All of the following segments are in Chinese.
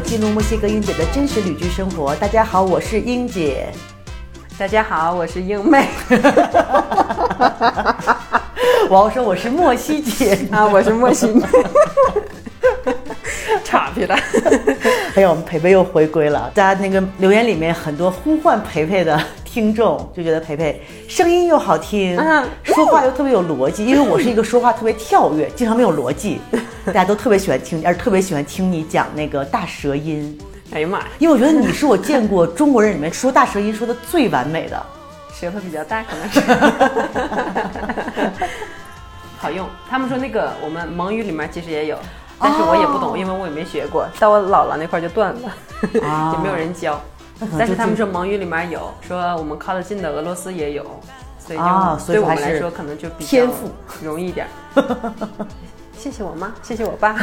记录墨西哥英姐的真实旅居生活。大家好，我是英姐。大家好，我是英妹。我要说我是莫西姐啊，我是莫西妹。差皮了。哎呀，我们培培又回归了。大家那个留言里面很多呼唤培培的听众，就觉得培培声音又好听，说话又特别有逻辑。因为我是一个说话特别跳跃，经常没有逻辑，大家都特别喜欢听，而特别喜欢听你讲那个大舌音。哎呀妈呀！因为我觉得你是我见过中国人里面说大舌音说的最完美的，舌头比较大，可能是。好用。他们说那个我们蒙语里面其实也有。但是我也不懂，因为我也没学过。到我姥姥那块就断了，也没有人教。但是他们说蒙语里面有，说我们靠得近的俄罗斯也有，所以就对我们来说可能就比较容易一点。谢谢我妈，谢谢我爸，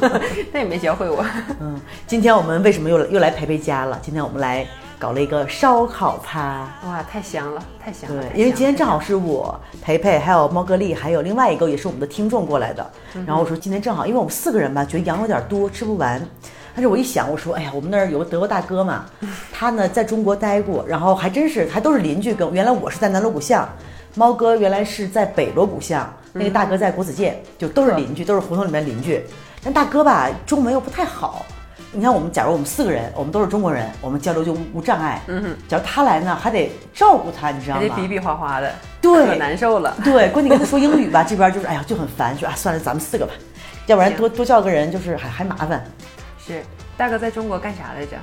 但也没教会我。嗯，今天我们为什么又又来培培家了？今天我们来。搞了一个烧烤趴，哇，太香了，太香了！对，因为今天正好是我培培，还有猫格丽，还有另外一个也是我们的听众过来的。然后我说今天正好，因为我们四个人吧，觉得羊有点多，吃不完。但是我一想，我说，哎呀，我们那儿有个德国大哥嘛，他呢在中国待过，然后还真是还都是邻居。跟原来我是在南锣鼓巷，猫哥原来是在北锣鼓巷，那个大哥在国子监，就都是邻居，都是胡同里面邻居。但大哥吧，中文又不太好。你看，我们假如我们四个人，我们都是中国人，我们交流就无障碍。嗯哼，假如他来呢，还得照顾他，你知道吗？还得比比划划的，对，可难受了。对，关键跟他说英语吧，这边就是哎呀就很烦，说啊算了，咱们四个吧，要不然多多叫个人就是还还麻烦。是，大哥在中国干啥来着？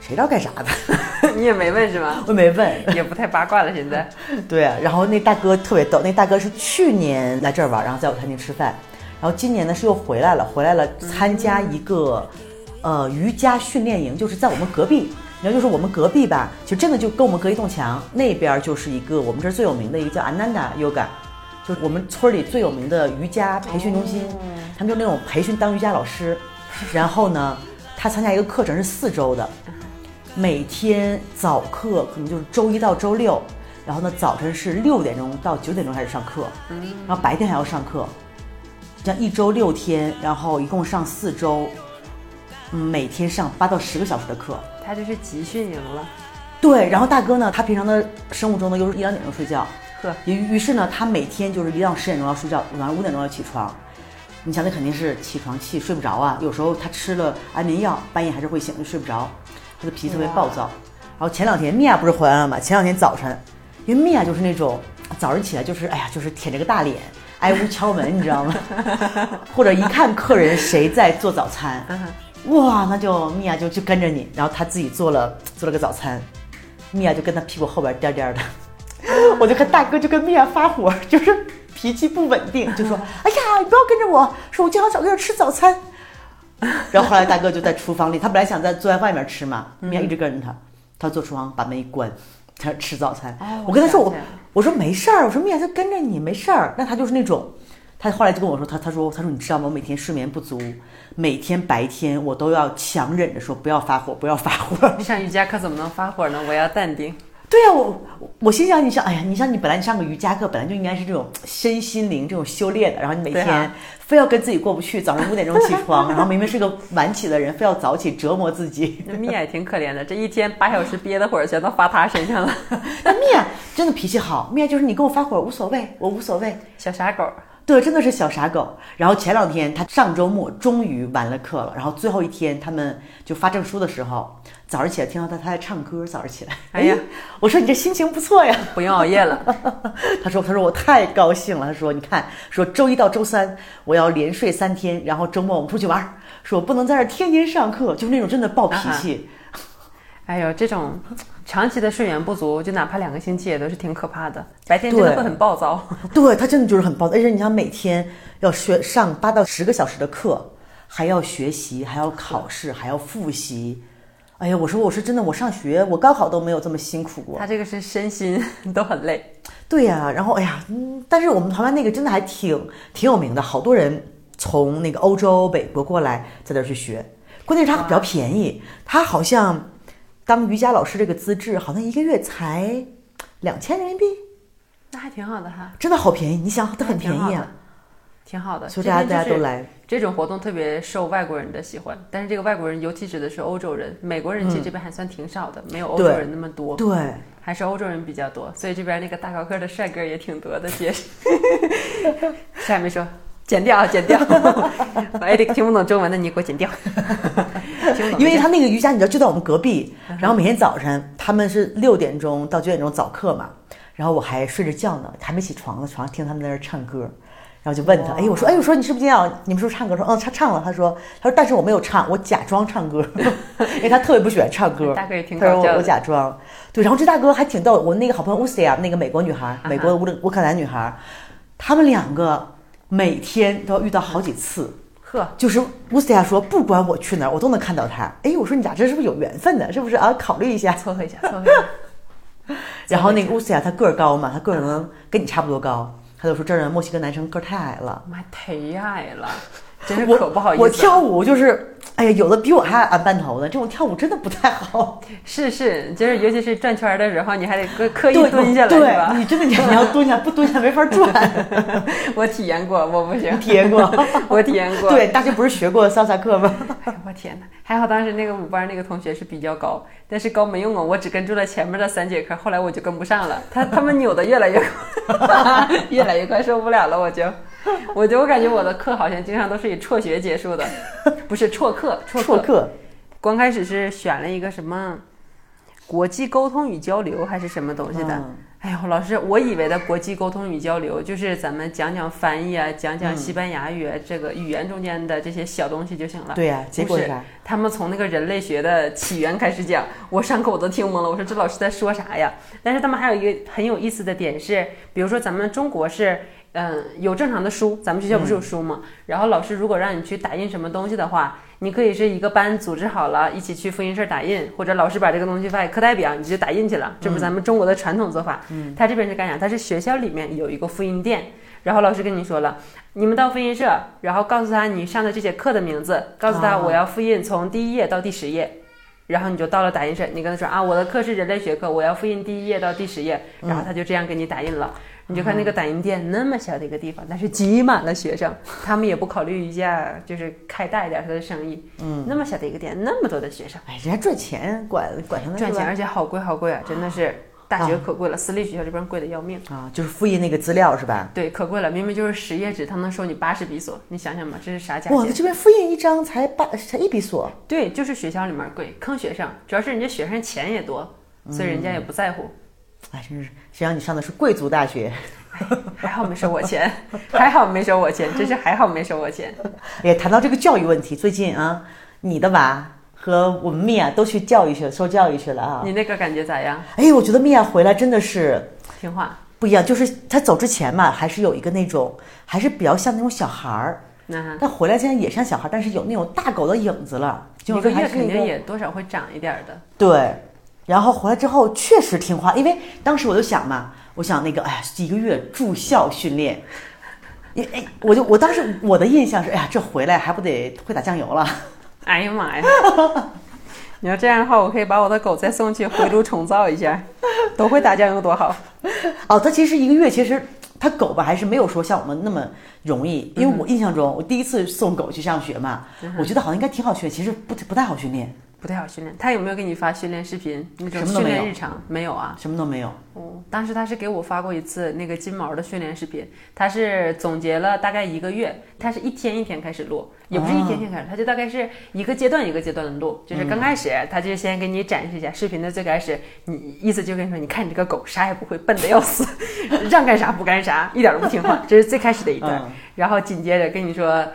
谁知道干啥的？你也没问是吗？我没问，也不太八卦了。现在。对啊，然后那大哥特别逗，那大哥是去年来这儿玩，然后在我餐厅吃饭，然后今年呢是又回来了，回来了参加一个。呃，瑜伽训练营就是在我们隔壁，然后就是我们隔壁吧，其实真的就跟我们隔一栋墙，那边就是一个我们这儿最有名的一个叫 Ananda Yoga，就是我们村里最有名的瑜伽培训中心，他们就那种培训当瑜伽老师，然后呢，他参加一个课程是四周的，每天早课可能就是周一到周六，然后呢早晨是六点钟到九点钟开始上课，然后白天还要上课，这样一周六天，然后一共上四周。每天上八到十个小时的课，他就是集训营了。对，然后大哥呢，他平常的生物钟呢又是一两点钟睡觉，呵，于于是呢，他每天就是一到十点钟要睡觉，晚上五点钟要起床。你想，那肯定是起床气，睡不着啊。有时候他吃了安眠药，半夜还是会醒，就睡不着。他的脾气特别暴躁。然后前两天米娅不是回来了吗？前两天早晨，因为米娅就是那种早上起来就是哎呀，就是舔着个大脸，挨屋敲门，你知道吗？或者一看客人谁在做早餐。哇，那就米娅就就跟着你，然后他自己做了做了个早餐，米娅就跟他屁股后边颠颠的，我就看大哥就跟米娅发火，就是脾气不稳定，就说：“ 哎呀，你不要跟着我，说我正好找个人吃早餐。”然后后来大哥就在厨房里，他本来想在坐在外面吃嘛，米娅一直跟着他，他坐厨房把门一关，在那吃早餐。我跟他说我我说没事儿，我说米娅就跟着你没事儿，那他就是那种。他后来就跟我说，他他说他说你知道吗？我每天睡眠不足，每天白天我都要强忍着说不要发火，不要发火。你上瑜伽课怎么能发火呢？我要淡定。对呀，我我心想，你想，哎呀，你像你本来你上个瑜伽课，本来就应该是这种身心灵这种修炼的，然后你每天非要跟自己过不去，早上五点钟起床，然后明明是个晚起的人，非要早起折磨自己。那米娅也挺可怜的，这一天八小时憋的火全都发他身上了。那米娅真的脾气好，米娅就是你跟我发火无所谓，我无所谓，小傻狗。对，真的是小傻狗。然后前两天他上周末终于完了课了，然后最后一天他们就发证书的时候，早上起来听到他他在唱歌，早上起来，哎呀，我说你这心情不错呀，不用熬夜了。他说他说我太高兴了，他说你看，说周一到周三我要连睡三天，然后周末我们出去玩，说我不能在这天天上课，就是那种真的暴脾气。哎呦，这种长期的睡眠不足，就哪怕两个星期也都是挺可怕的。白天真的会很暴躁。对他真的就是很暴躁，而且你想每天要学上八到十个小时的课，还要学习，还要考试，还要复习。哎呀，我说我是真的，我上学我高考都没有这么辛苦过。他这个是身心 都很累。对呀，然后哎呀，嗯，但是我们台湾那个真的还挺挺有名的，好多人从那个欧洲、北国过来在这儿去学。关键是它比较便宜，它好像。当瑜伽老师这个资质好像一个月才两千人民币，那还挺好的哈，真的好便宜。你想，它很便宜啊。挺好的。所以大家就是大家都来。这种活动特别受外国人的喜欢，但是这个外国人尤其指的是欧洲人，美国人其实这边还算挺少的，没有欧洲人那么多，对，还是欧洲人比较多，所以这边那个大高个的帅哥也挺多的。姐，啥也没说，剪掉啊，剪掉。哎，这个听不懂中文的你给我剪掉。因为他那个瑜伽，你知道就在我们隔壁，然后每天早晨他们是六点钟到九点钟早课嘛，然后我还睡着觉呢，还没起床呢，床上听他们在那儿唱歌。然后就问他，哎，我说，哎，我说你是不是今天要你们是不是唱歌？说，嗯，他唱了。他说，他说，但是我没有唱，我假装唱歌，因为他特别不喜欢唱歌。大哥也挺他说我我搞笑的。假装，对，然后这大哥还挺逗。我那个好朋友乌斯亚，那个美国女孩，美国的乌乌克兰女孩，他们两个每天都要遇到好几次。呵，就是乌斯亚说，不管我去哪儿，我都能看到他。哎，我说你俩这是不是有缘分呢？是不是啊？考虑一下。撮合一下，撮合一下。然后那个乌斯亚他个儿高嘛，他个儿可能跟你差不多高，他就说这儿的墨西哥男生个儿太矮了。妈忒矮了，真是可不好意思了。我跳舞就是，哎呀，有的比我还矮半头的，这种跳舞真的不太好。是是，就是尤其是转圈儿的时候，你还得刻刻意蹲下来，对是吧？你真的你要蹲下，不蹲下没法转。我体验过，我不行，体验过，我体验过。对，大学不是学过萨萨课吗？哎呀我天哪！还好当时那个舞班那个同学是比较高，但是高没用啊，我只跟住了前面的三节课，后来我就跟不上了。他他们扭的越来越快，越来越快，受不了了，我就，我就我感觉我的课好像经常都是以辍学结束的，不是辍课，辍授课刚开始是选了一个什么国际沟通与交流还是什么东西的。嗯哎呦，老师，我以为的国际沟通与交流就是咱们讲讲翻译啊，讲讲西班牙语、啊这个语言中间的这些小东西就行了。对呀、结果不是？他们从那个人类学的起源开始讲，我上课我都听懵了。我说这老师在说啥呀？但是他们还有一个很有意思的点是，比如说咱们中国是，嗯，有正常的书，咱们学校不是有书吗？然后老师如果让你去打印什么东西的话，你可以是一个班组织好了，一起去复印社打印，或者老师把这个东西发给课代表，你就打印去了。这不是咱们中国的传统做法。嗯，他这边是干啥？他是学校里面有一个复印店。然后老师跟你说了，你们到复印社，然后告诉他你上的这节课的名字，告诉他啊我要复印从第一页到第十页，然后你就到了打印社，你跟他说啊，我的课是人类学课，我要复印第一页到第十页，然后他就这样给你打印了。你就看那个打印店那么小的一个地方，但是挤满了学生，他们也不考虑一下，就是开大一点他的生意。嗯，那么小的一个店，那么多的学生哎，人家赚钱，管管他呢赚钱，而且好贵好贵啊，真的是大学可贵了，私立学校这边贵的要命。啊，就是复印那个资料是吧？对，可贵了，明明就是十页纸，他能收你八十比索，你想想吧，这是啥价哇，钱？这边复印一张才八才一比索，对，就是学校里面贵，坑学生，主要是人家学生钱也多，所以人家也不在乎。哎，真是，谁让你上的是贵族大学？还好没收我钱，还好没收我钱，真是还好没收我钱。也，谈到这个教育问题，最近啊，你的娃和我们米娅都去教育去受教育去了啊。你那个感觉咋样？哎，我觉得米娅回来真的是听话？不一样，就是她走之前嘛，还是有一个那种，还是比较像那种小孩儿，那但回来现在也像小孩儿，但是有那种大狗的影子了。就一个月肯定也多少会长一点儿的。对，然后回来之后确实听话，因为当时我就想嘛，我想那个，哎呀，一个月住校训练，因哎，我就我当时我的印象是，哎呀，这回来还不得会打酱油了？哎呀妈呀！你要这样的话，我可以把我的狗再送去回炉重造一下，都会打酱油多好。哦，它其实一个月，其实它狗吧还是没有说像我们那么容易，因为我印象中，我第一次送狗去上学嘛，我觉得好像应该挺好训练，其实不不太好训练，不太好训练。他有没有给你发训练视频？那种训练日常没有啊？什么都没有。哦，当时他是给我发过一次那个金毛的训练视频，他是总结了大概一个月，他是一天一天开始录，也不是一天一天开始，他就大概是一个阶段一个阶段的录，就是刚开始他就先给你展示一下视频的最开始，你意思就跟你说，你看你这个狗啥也不会，笨的要死，让干啥不干啥，一点都不听话，这是最开始的一段，嗯然后紧接着跟你说。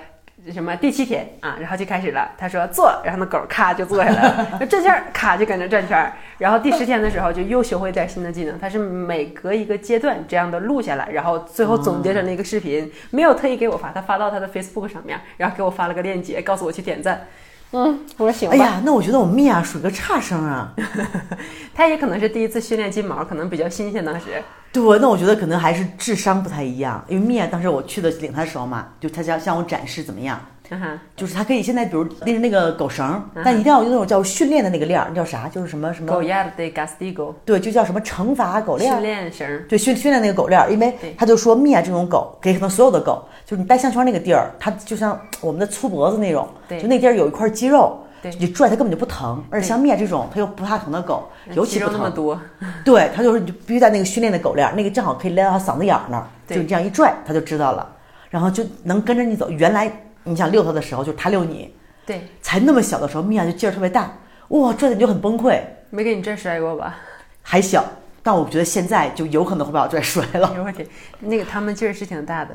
什么第七天啊，然后就开始了。他说坐，然后那狗咔就坐下来了，就转圈儿，咔就跟着转圈儿。然后第十天的时候就又学会点新的技能。他是每隔一个阶段这样的录下来，然后最后总结成了一个视频，没有特意给我发，他发到他的 Facebook 上面，然后给我发了个链接，告诉我去点赞。嗯，我说行吧。哎呀，那我觉得我们米娅属于个差生啊。他也可能是第一次训练金毛，可能比较新鲜当时。对，那我觉得可能还是智商不太一样，因为米娅当时我去的领她的时候嘛，就她想向我展示怎么样，就是它可以现在比如拎着那个狗绳，但一定要用那种叫训练的那个链儿，那叫啥？就是什么什么狗？牙的 gastigo 对，就叫什么惩罚狗链训。练绳，对，训训练那个狗链儿，因为他就说蜜啊这种狗，给可能所有的狗，就是你戴项圈那个地儿，它就像我们的粗脖子那种，就那地儿有一块肌肉，你拽它根本就不疼。而且像蜜啊这种它又不怕疼的狗，尤其不疼。肉那么多，对，它就是你就必须在那个训练的狗链儿，那个正好可以勒到它嗓子眼儿那儿，对就这样一拽，它就知道了，然后就能跟着你走。原来你想遛它的时候，就是它遛你，对，才那么小的时候，米娅就劲儿特别大，哇，拽的你就很崩溃，没给你拽摔过吧？还小。但我觉得现在就有可能会把我拽摔了。哎呦我天，那个他们劲儿是挺大的，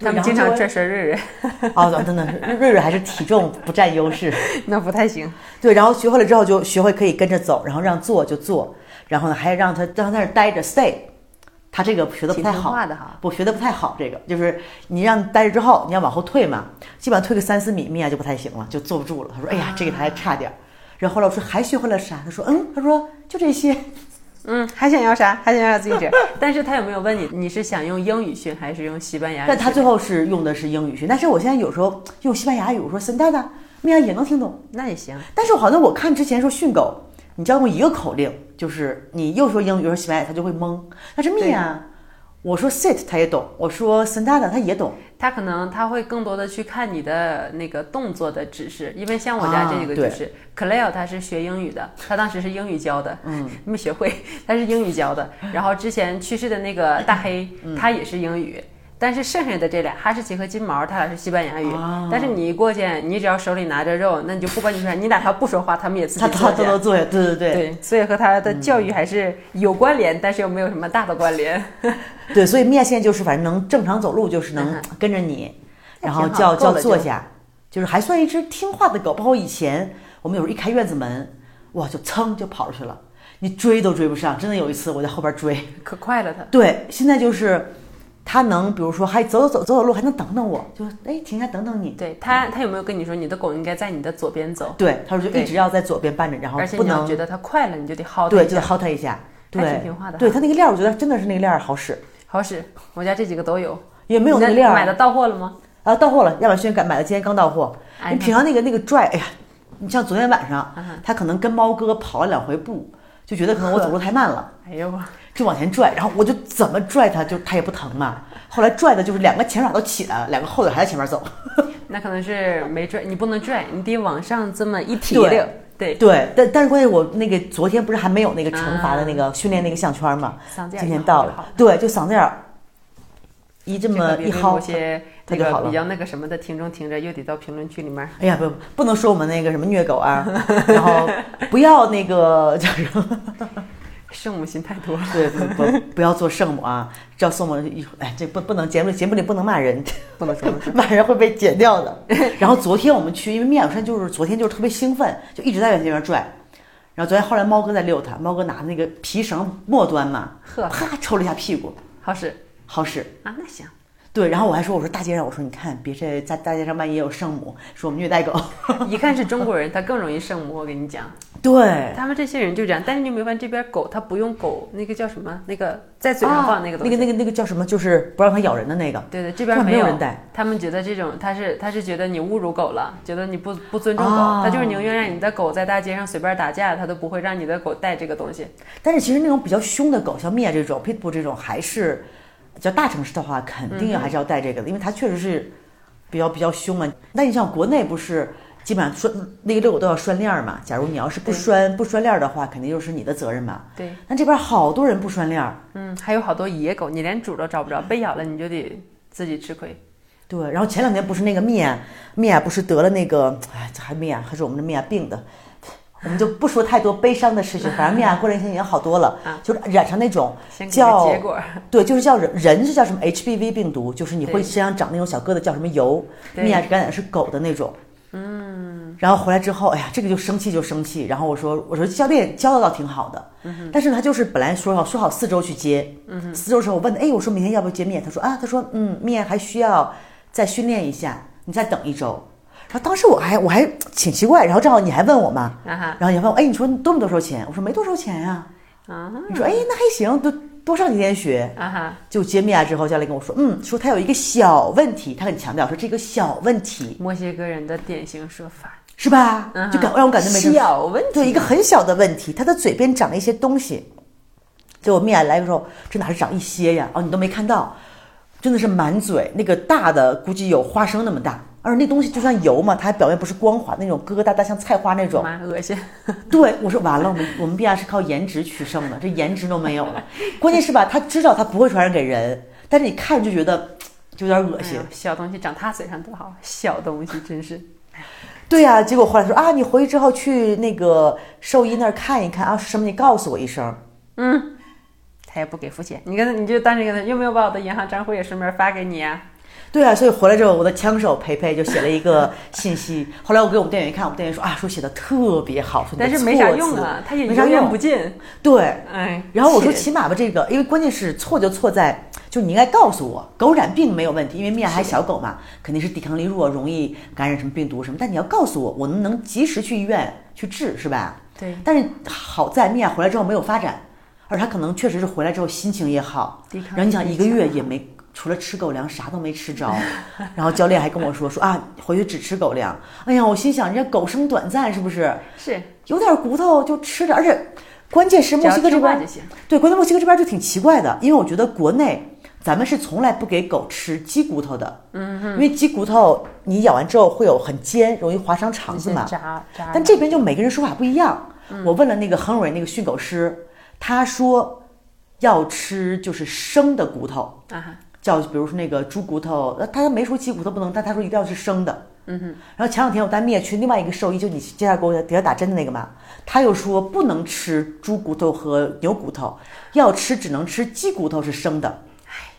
他们经常拽摔瑞瑞，哦，真的是瑞瑞还是体重不占优势。那不太行。对，然后学会了之后就学会可以跟着走，然后让坐就坐，然后呢还让他让他在那儿待着 stay。他这个学的不太好，不学的不太好。这个就是你让待着之后，你要往后退嘛，基本上退个三四米，米娅就不太行了，就坐不住了。他说：“哎呀，这个他还差点儿。”然后后来我说：“还学会了啥？”他说：“嗯，他说就这些。”嗯，还想要啥？还想要自己整。但是他有没有问你，你是想用英语训还是用西班牙语？但他最后是用的是英语训，但是我现在有时候用西班牙语，我说 s e n d a 米娅也能听懂。那也行。但是好像我看之前说训狗，你只要用一个口令，就是你又说英语又说西班牙语，它就会懵。他是蜜啊，我说 sit 他也懂，我说 sentada 它也懂。他可能他会更多的去看你的那个动作的指示，因为像我家这个啊就是、Cleo，他是学英语的，他当时是英语教的，嗯，没学会，他是英语教的。然后之前去世的那个大黑，嗯他也是英语。但是剩下的这俩哈士奇和金毛，它俩是西班牙语。啊但是你一过去，你只要手里拿着肉，那你就不管你说啥，你哪怕不说话，他们也自己它它做去都能对对对对，所以和他的教育还是有关联，但是又没有什么大的关联。对，所以蜜啊现就是反正能正常走路，就是能嗯跟着你，然后叫叫坐下，就是还算一只听话的狗。包括以前我们有时候一开院子门，哇，就噌就跑出去了，你追都追不上。真的有一次我在后边追，可快了它。对，现在就是它能，比如说还走走走走走路，还能等等我，就哎停下等等你。对他，他有没有跟你说你的狗应该在你的左边走？对，他说就一直要在左边伴着，然后而且不能你要觉得它快了，你就得薅它对，就得。薅它一下。对挺听话的对它那个链儿，我觉得真的是那个链儿好使，好使，我家这几个都有。也没有那个链儿。买的到货了吗？啊，到货了，亚马逊赶买的，今天刚到货。哎你平常那个那个拽，哎呀，你像昨天晚上他可能跟猫哥跑了两回步，就觉得可能我走路太慢了，哎呦我，就往前拽，然后我就怎么拽它，就它也不疼嘛。后来拽的就是两个前爪都起来了，两个后腿还在前面走。那可能是没拽，你不能拽，你得往上这么一提对溜。对，对，但但是关键我那个昨天不是还没有那个惩罚的那个训练那个项圈嘛，今天到了，对，就嗓子眼儿一这这么一薅些那个比较那个什么的听众听着，又得到评论区里面。哎呀，不不能说我们那个什么虐狗啊，然后不要那个叫什么。圣母心太多了。对，不不不要做圣母啊！叫圣母一哎，这不不能节目节目里不能骂人，不能说不能 骂人会被剪掉的。然后昨天我们去，因为面小山就是昨天就是特别兴奋，就一直在往那边拽。然后昨天后来猫哥在遛它，猫哥拿那个皮绳末端嘛，呵，啪抽了一下屁股，好使好使。啊，那行。对，然后我还说，我说大街上，我说你看，别这在大街上万一有圣母，说我们虐待狗。一看是中国人，他更容易圣母。我跟你讲，对，他们这些人就这样。但是你有没有发现这边狗，它不用狗那个叫什么？那个在嘴上放那个东西。啊那个那个那个叫什么？就是不让它咬人的那个。对对，这边没有有人带。他们觉得这种，他是他是觉得你侮辱狗了，觉得你不不尊重狗，啊他就是宁愿让你的狗在大街上随便打架，他都不会让你的狗带这个东西。但是其实那种比较凶的狗，像灭这种、pitbull 这种，还是叫大城市的话，肯定要还是要带这个的，因为它确实是比较比较凶嘛。那你像国内不是基本上拴那个遛狗都要拴链儿嘛？假如你要是不拴不拴链儿的话，肯定就是你的责任嘛。对，那这边好多人不拴链儿，嗯，还有好多野狗，你连主都找不着，被咬了你就得自己吃亏。对。然后前两天不是那个米娅，米娅不是得了那个，哎，这还米娅还是我们的米娅病的。我们就不说太多悲伤的事情，反正米娅 过两天已经好多了，啊就是染上那种叫结果，对，就是叫人人是叫什么 HPV 病毒，就是你会身上长那种小疙瘩，叫什么疣。对米娅感染的是狗的那种。嗯。然后回来之后，哎呀，这个就生气就生气。然后我说，我说教练教的倒挺好的，但是他就是本来说好说好四周去接，四周时候我问，哎，我说明天要不要接面？他说啊，他说嗯，面还需要再训练一下，你再等一周。然后当时我还我还挺奇怪，然后正好你还问我嘛，然后你还问我，哎，你说多没多收钱？我说没多收钱呀、啊，你说，哎，那还行，多多上几天学。啊哈，就接米娅之后，教练跟我说，嗯，说他有一个小问题，他很强调说这个小问题墨西哥人的典型说法，是吧？嗯就感让我感觉没什么小问题，对，一个很小的问题，他的嘴边长了一些东西。结果面来的时候，这哪是长一些呀？哦，你都没看到，真的是满嘴那个大的，估计有花生那么大。而那东西就算油嘛，它还表面不是光滑那种疙疙瘩瘩，像菜花那种。妈恶心。对，我说完了，我们我们必然是靠颜值取胜的，这颜值都没有了。关键是吧，他知道他不会传染给人，但是你看就觉得就有点恶心哎。小东西长他嘴上多好，小东西真是。对呀、结果后来说啊，你回去之后去那个兽医那儿看一看啊，是什么你告诉我一声。嗯，他也不给付钱，你跟他你就当时跟他有没有把我的银行账户也顺便发给你啊？对啊，所以回来之后，我的枪手培培就写了一个信息。后来我给我们店员一看，我们店员说啊，说写的特别好，说但是没啥用啊，他也没啥用不进。对，哎，然后我说起码吧，这个，因为关键是错就错在，就你应该告诉我，狗染病没有问题，因为米娅还小狗嘛，肯定是抵抗力弱，容易感染什么病毒什么。但你要告诉我，我能不能及时去医院去治，是吧？对，但是好在米娅回来之后没有发展，而他可能确实是回来之后心情也好，然后你想一个月也没除了吃狗粮啥都没吃着，然后教练还跟我说说啊回去只吃狗粮。哎呀，我心想人家狗生短暂是不是？是有点骨头就吃着，而且关键是墨西哥这边。对，关键墨西哥这边就挺奇怪的，因为我觉得国内咱们是从来不给狗吃鸡骨头的，嗯因为鸡骨头你咬完之后会有很尖，容易划伤肠子嘛。但这边就每个人说法不一样。我问了那个亨瑞那个训狗师，他说要吃就是生的骨头，啊哈，叫比如说那个猪骨头，呃他没说鸡骨头不能，但他说一定要是生的。嗯哼。然后前两天我带灭去另外一个兽医，就你接下来给我给他打针的那个嘛，他又说不能吃猪骨头和牛骨头，要吃只能吃鸡骨头是生的。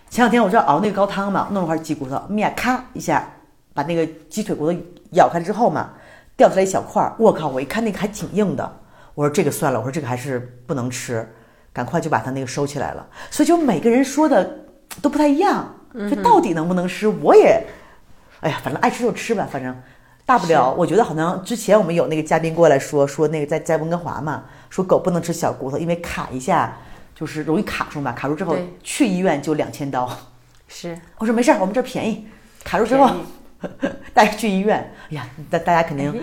前两天我这熬那个高汤嘛，弄了块鸡骨头，米娅咔一下把那个鸡腿骨头咬开之后嘛，掉出来一小块儿，我靠！我一看那个还挺硬的，我说这个算了，我说这个还是不能吃，赶快就把它那个收起来了。所以就每个人说的都不太一样，就到底能不能吃，我也，哎呀，反正爱吃就吃吧，反正大不了。我觉得好像之前我们有那个嘉宾过来说说那个在在温哥华嘛，说狗不能吃小骨头，因为卡一下就是容易卡住嘛，卡住之后去医院就两千刀。是 我说没事儿，我们这儿便宜，卡住之后 带着去医院。哎呀，大大家肯定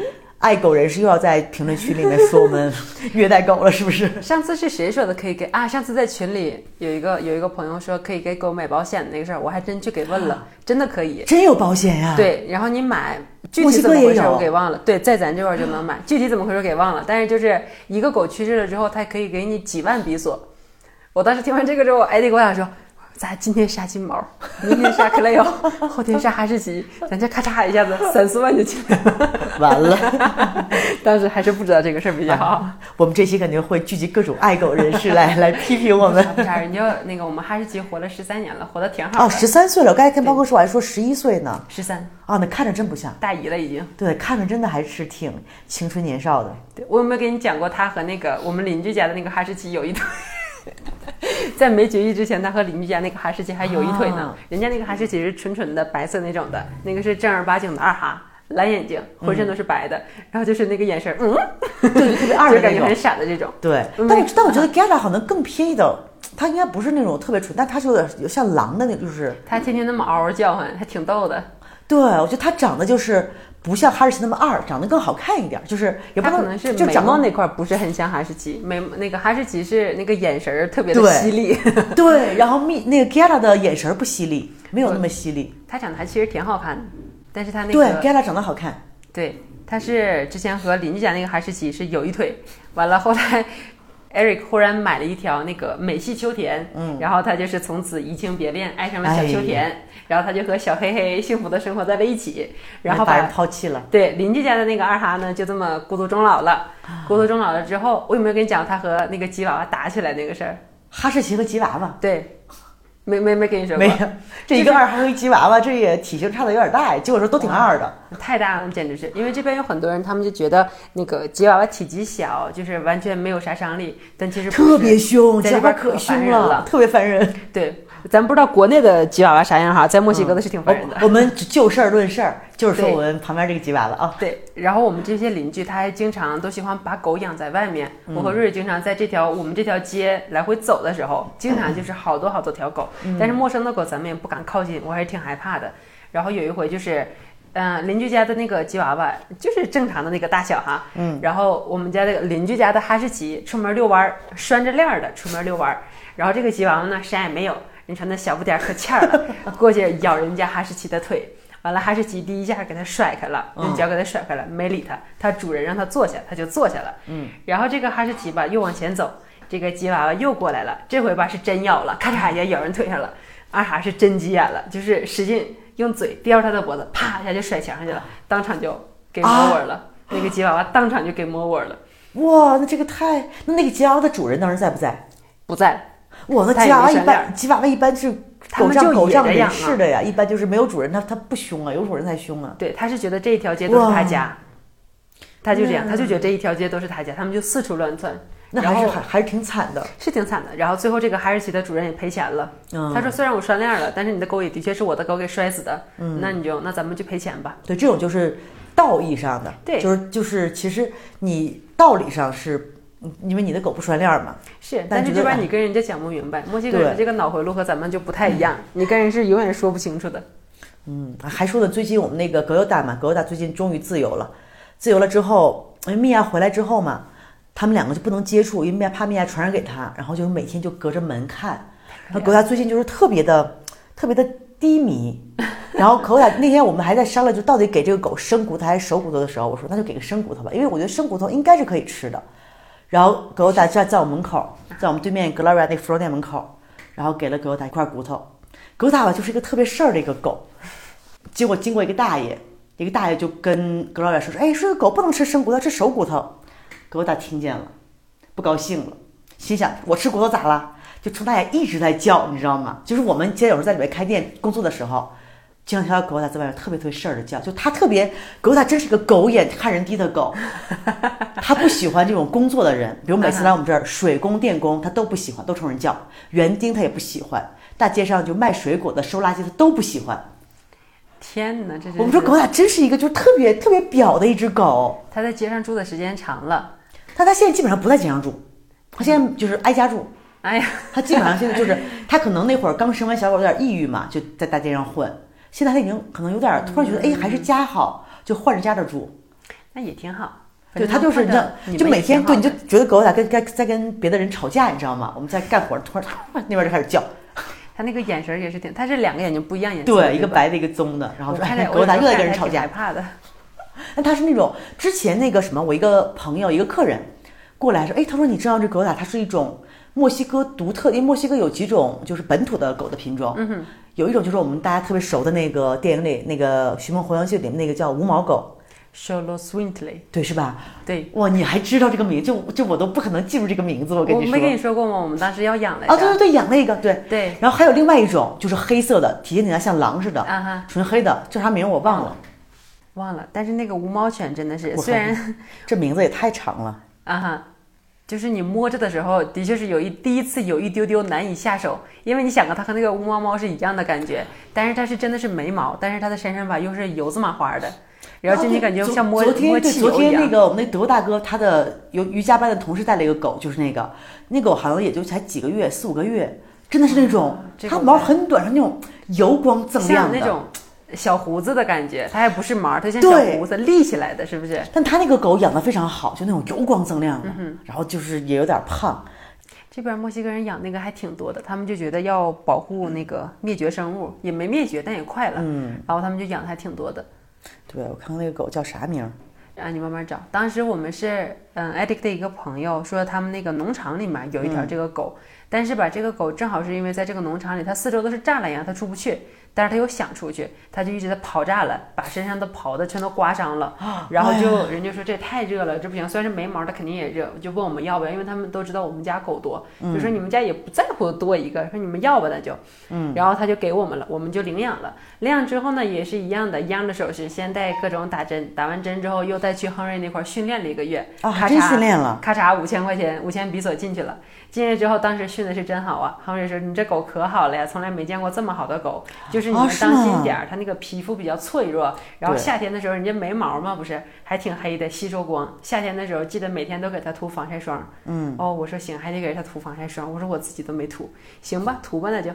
爱狗人士又要在评论区里面说我们 虐待狗了，是不是？上次是谁说的可以给啊？上次在群里有一个有一个朋友说可以给狗买保险的那个事儿，我还真去给问了，真的可以。真有保险呀？，对，然后你买具体怎么回事我给忘了。对，在咱这块儿就能买，具体怎么回事给忘了。但是就是一个狗去世了之后，它可以给你几万比索。我当时听完这个之后，艾迪跟我想说。咱今天杀金毛，明天杀克雷欧，后天杀哈士奇，咱这咔嚓一下子三四万就进来了。完了，当时还是不知道这个事儿比较好。我们这期肯定会聚集各种爱狗人士来来批评我们。人家那个我们哈士奇活了十三年了，活得挺好哦，十三岁了，我刚才跟包哥说，我还说十一岁呢。十三，啊，那看着真不像，大姨了已经。对，看着真的还是挺青春年少的。对我有没有跟你讲过，他和那个我们邻居家的那个哈士奇有一腿？在没绝育之前，他和邻居家那个哈士奇还有一腿呢。啊人家那个哈士奇是纯纯的白色那种的，那个是正儿八经的二哈，蓝眼睛，浑身都是白的，然后就是那个眼神儿，嗯，对，特别二的感觉很。傻的这种。对，嗯但我但我觉得 Gala 好像更偏一点儿，它应该不是那种特别纯，但它是有点有像狼的那种，就是他天天那么嗷嗷叫唤，还挺逗的。对我觉得它长得就是不像哈士奇那么二，长得更好看一点儿，就是也不能可能是就长得眉毛那块儿不是很像哈士奇，眉那个哈士奇是那个眼神儿特别的犀利。对，然后蜜那个 Gala 的眼神儿不犀利，没有那么犀利。他长得还其实挺好看的，但是他那对个，Gala 长得好看，对，他是之前和邻居家那个哈士奇是有一腿，完了后来 Eric 忽然买了一条那个美系秋田，嗯，然后他就是从此移情别恋，爱上了小秋田，然后他就和小黑黑幸福的生活在了一起，然后把人抛弃了。对邻居家的那个二哈呢就这么孤独终老了，孤独终老了之后，我有没有跟你讲他和那个吉娃娃打起来那个事儿？哈士奇和吉娃娃。对，没没没跟你说过。没，有，这一个二哈和一吉娃娃，这也体型差的有点大。结果说都挺二的，太大了，简直是因为这边有很多人，他们就觉得那个吉娃娃体积小，就是完全没有杀伤力，但其实特别凶，在这边可可凶了。特别烦人。对咱不知道国内的吉娃娃啥样哈，在墨西哥的是挺烦人的。我们只就事儿论事儿，就是说我们旁边这个吉娃娃啊。对，然后我们这些邻居他还经常都喜欢把狗养在外面。嗯我和瑞瑞经常在这条我们这条街来回走的时候，经常就是好多好多条狗，嗯但是陌生的狗咱们也不敢靠近，我还是挺害怕的。然后有一回就是。嗯，邻居家的那个吉娃娃就是正常的那个大小哈，嗯，然后我们家这个邻居家的哈士奇出门遛弯儿，拴着链儿的出门遛弯儿，然后这个吉娃娃呢啥也没有，人穿那小不点儿可欠儿了，过去咬人家哈士奇的腿，完了哈士奇第一下给它甩开了，用脚给它甩开了，没理它，它主人让它坐下，它就坐下了，嗯，然后这个哈士奇吧又往前走，这个吉娃娃又过来了，这回吧是真咬了，咔嚓一下咬人腿上了，二哈是真急眼了，就是使劲。用嘴叼着他的脖子，啪一下就甩墙上去了，当场就给摸尾了。那个吉娃娃当场就给摸尾了。哇，那这个太……那那个吉娃娃的主人当时在不在？不在。我，那吉娃娃一般，吉娃娃一般是狗仗狗仗人势的呀，一般就是没有主人，它它不凶啊，有主人才凶啊。对，他是觉得这一条街都是他家，他就这样，他就觉得这一条街都是他家，他们就四处乱窜。那还是还还是挺惨的，是挺惨的。然后最后这个哈士奇的主人也赔钱了。嗯、他说：“虽然我拴链了，但是你的狗也的确是我的狗给摔死的。嗯，那你就那咱们就赔钱吧。”对，这种就是道义上的，对，就是就是其实你道理上是，因为你的狗不拴链嘛。是，但是这边你跟人家讲不明白，墨西哥人这个脑回路和咱们就不太一样，你跟人是永远说不清楚的。嗯，还说的最近我们那个格尤达嘛，格尤达最近终于自由了，自由了之后，因为米娅回来之后嘛。他们两个就不能接触，因为怕米娅传染给他，然后就每天就隔着门看。然后狗达最近就是特别的、特别的低迷。然后狗达那天我们还在商量，就到底给这个狗生骨头还是熟骨头的时候，我说那就给个生骨头吧，因为我觉得生骨头应该是可以吃的。然后狗达在在我门口，在我们对面 Gloria 那服装店门口，然后给了狗达一块骨头。狗达吧就是一个特别事儿的一个狗。结果经过一个大爷，一个大爷就跟 Gloria 说说，哎，说狗不能吃生骨头，吃熟骨头。狗仔听见了，不高兴了，心想我吃骨头咋了？就冲大爷一直在叫，你知道吗？就是我们现在有时候在里面开店工作的时候，经常听到狗仔在外面特别特别事儿的叫，就他特别狗仔真是个狗眼看人低的狗，他不喜欢这种工作的人，比如每次来我们这儿，水工、电工他都不喜欢，都冲人叫；园丁他也不喜欢，大街上就卖水果的、收垃圾的都不喜欢。天哪，这我们说狗仔真是一个就是特别特别表的一只狗，他在街上住的时间长了。但他现在基本上不在街上住，他现在就是挨家住。哎呀，他基本上现在就是他可能那会儿刚生完小狗有点抑郁嘛，就在大街上混。现在他已经可能有点突然觉得，哎，还是家好，就换着家的住。那也挺好。对他就是这样，就每天对你就觉得狗仔跟跟在跟别的人吵架，你知道吗？我们在干活，突然那边就开始叫。他那个眼神也是挺，他是两个眼睛不一样颜色，对，一个白的，一个棕的，然后说哎狗咋又在跟人吵架？害怕的。那他是那种之前那个什么，我一个朋友一个客人过来说，哎，他说你知道这狗打它是一种墨西哥独特，因为墨西哥有几种就是本土的狗的品种，嗯哼，有一种就是我们大家特别熟的那个电影里那个《寻梦环游记》里面那个叫无毛狗。S h o l o Swintley，对是吧？对，哇，你还知道这个名，就就我都不可能记住这个名字，我跟你说，我没跟你说过吗？我们当时要养来着，啊，对对对，养那个，对。对，然后还有另外一种就是黑色的，体型有点像狼似的，啊哈，纯黑的，叫啥名我忘了。忘了，但是那个无毛犬真的是，虽然 这名字也太长了。啊哈，就是你摸着的时候，的确是有一第一次有一丢丢难以下手，因为你想啊，它和那个无毛猫是一样的感觉，但是它是真的是没毛，但是它的身上吧又是油子麻花的，然后就你感觉像摸昨天对昨天那个我们那德大哥他的有瑜伽班的同事带了一个狗，就是那个。那狗好像也就才几个月四五个月，真的是那种它毛很短，是那种油光锃亮的。那种。小胡子的感觉，它还不是毛，它像小胡子立起来的，是不是？但它那个狗养的非常好，就那种油光锃亮的，然后就是也有点胖。这边墨西哥人养那个还挺多的，他们就觉得要保护那个灭绝生物，也没灭绝，但也快了。嗯，然后他们就养的还挺多的。对，我看看那个狗叫啥名？啊，你慢慢找。当时我们是，嗯，艾迪克的一个朋友说，他们那个农场里面有一条这个狗，但是吧，这个狗正好是因为在这个农场里，它四周都是栅栏呀，它出不去。但是他又想出去，他就一直在刨炸了，把身上的刨子全都刮伤了。然后就人就说这也太热了，这不行。虽然是没毛，它肯定也热，就问我们要不要，因为他们都知道我们家狗多，就说你们家也不在乎多一个，说你们要吧那就。嗯。然后他就给我们了，我们就领养了。领养之后呢，也是一样的，一样的手续，先带各种打针，打完针之后又再去亨瑞那块训练了一个月。啊，真训练了。咔嚓，五千块钱，五千比索进去了。进去之后，当时训的是真好啊！亨瑞说：“你这狗可好了呀，从来没见过这么好的狗。就是你们当心点儿，它那个皮肤比较脆弱。然后夏天的时候，人家没毛嘛，不是还挺黑的，吸收光。夏天的时候，记得每天都给它涂防晒霜。嗯，哦，我说行，还得给它涂防晒霜。我说我自己都没涂，行吧，涂吧那就。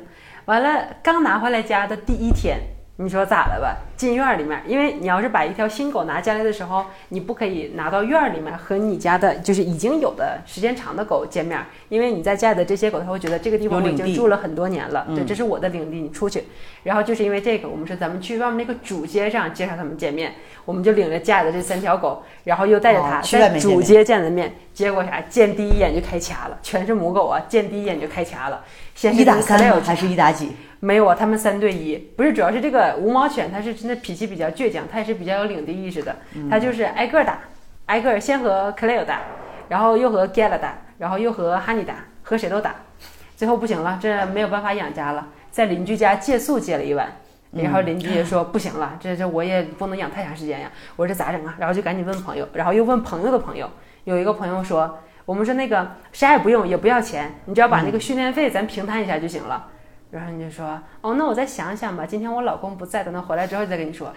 完了，刚拿回来家的第一天。”你说咋了吧？进院儿里面，因为你要是把一条新狗拿进来的时候，你不可以拿到院儿里面和你家的就是已经有的时间长的狗见面，因为你在家里的这些狗，它会觉得这个地方我已经住了很多年了，对，这是我的领地，你出去。然后就是因为这个，我们说咱们去外面那个主街上介绍他们见面，我们就领着家里的这三条狗，然后又带着它在主街见的面，结果啥？见第一眼就开掐了，全是母狗啊，见第一眼就开掐了。先一打三还是一打几？没有啊，他们三对一，不是，主要是这个无毛犬，它是真的脾气比较倔强，它也是比较有领地意识的，它就是挨个打，挨个先和 Clay 打，然后又和 Gala 打，然后又和 Honey 打，和谁都打，最后不行了，这没有办法养家了，在邻居家借宿借了一晚，然后邻居也说不行了，这这我也不能养太长时间呀，我说这咋整啊？然后就赶紧问朋友，然后又问朋友的朋友，有一个朋友说，我们说那个啥也不用，也不要钱，你只要把那个训练费咱平摊一下就行了。然后你就说，哦，那我再想想吧。今天我老公不在，等他回来之后再跟你说。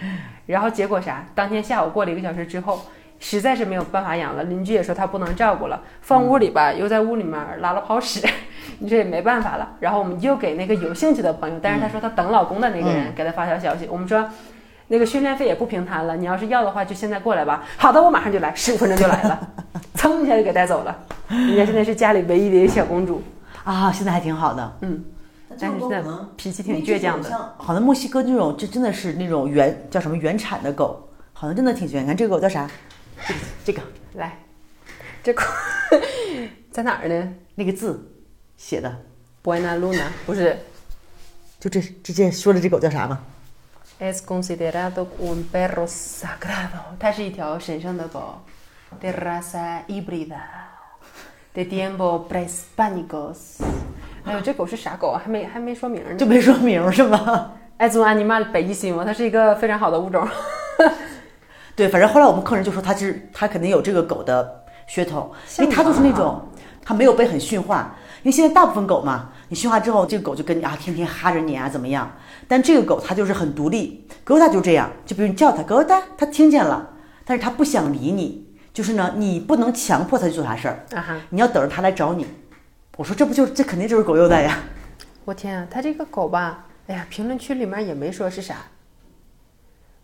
然后结果啥？当天下午过了一个小时之后，实在是没有办法养了。邻居也说他不能照顾了，放屋里吧，又在屋里面拉了泡屎，你这也没办法了。然后我们又给那个有兴趣的朋友，但是他说他等老公的那个人给他发条消息，我们说那个训练费也不平摊了，你要是要的话就现在过来吧。好的，我马上就来，十五分钟就来了，噌一下就给带走了。人家现在是家里唯一的一个小公主啊，现在还挺好的，嗯。但是现在脾气挺倔强的，好像墨西哥那种，这真的是那种原叫什么原产的狗，好像真的挺倔。你看这个狗叫啥？这个这个来，这狗 在哪儿呢？那个字写的 Buena Luna 不是，就这直接说的这狗叫啥吗？Es considerado un perro sagrado，它是一条神圣的狗，de raza híbrida，de tiempo prehispánicos。哎呦，这狗是啥狗啊？还没还没说名呢，就没说名是吗？爱祖安尼玛北极星嘛，它是一个非常好的物种。对，反正后来我们客人就说它是它肯定有这个狗的血统，因为它就是那种它没有被很驯化。因为现在大部分狗嘛，你驯化之后，这个狗就跟你啊天天哈着你啊怎么样？但这个狗它就是很独立，狗它就这样，就比如你叫它狗它，它听见了，但是它不想理你，就是呢，你不能强迫它去做啥事儿，你要等着它来找你。我说这不就这肯定就是狗优待呀！我天啊，他这个狗吧，哎呀，评论区里面也没说是啥，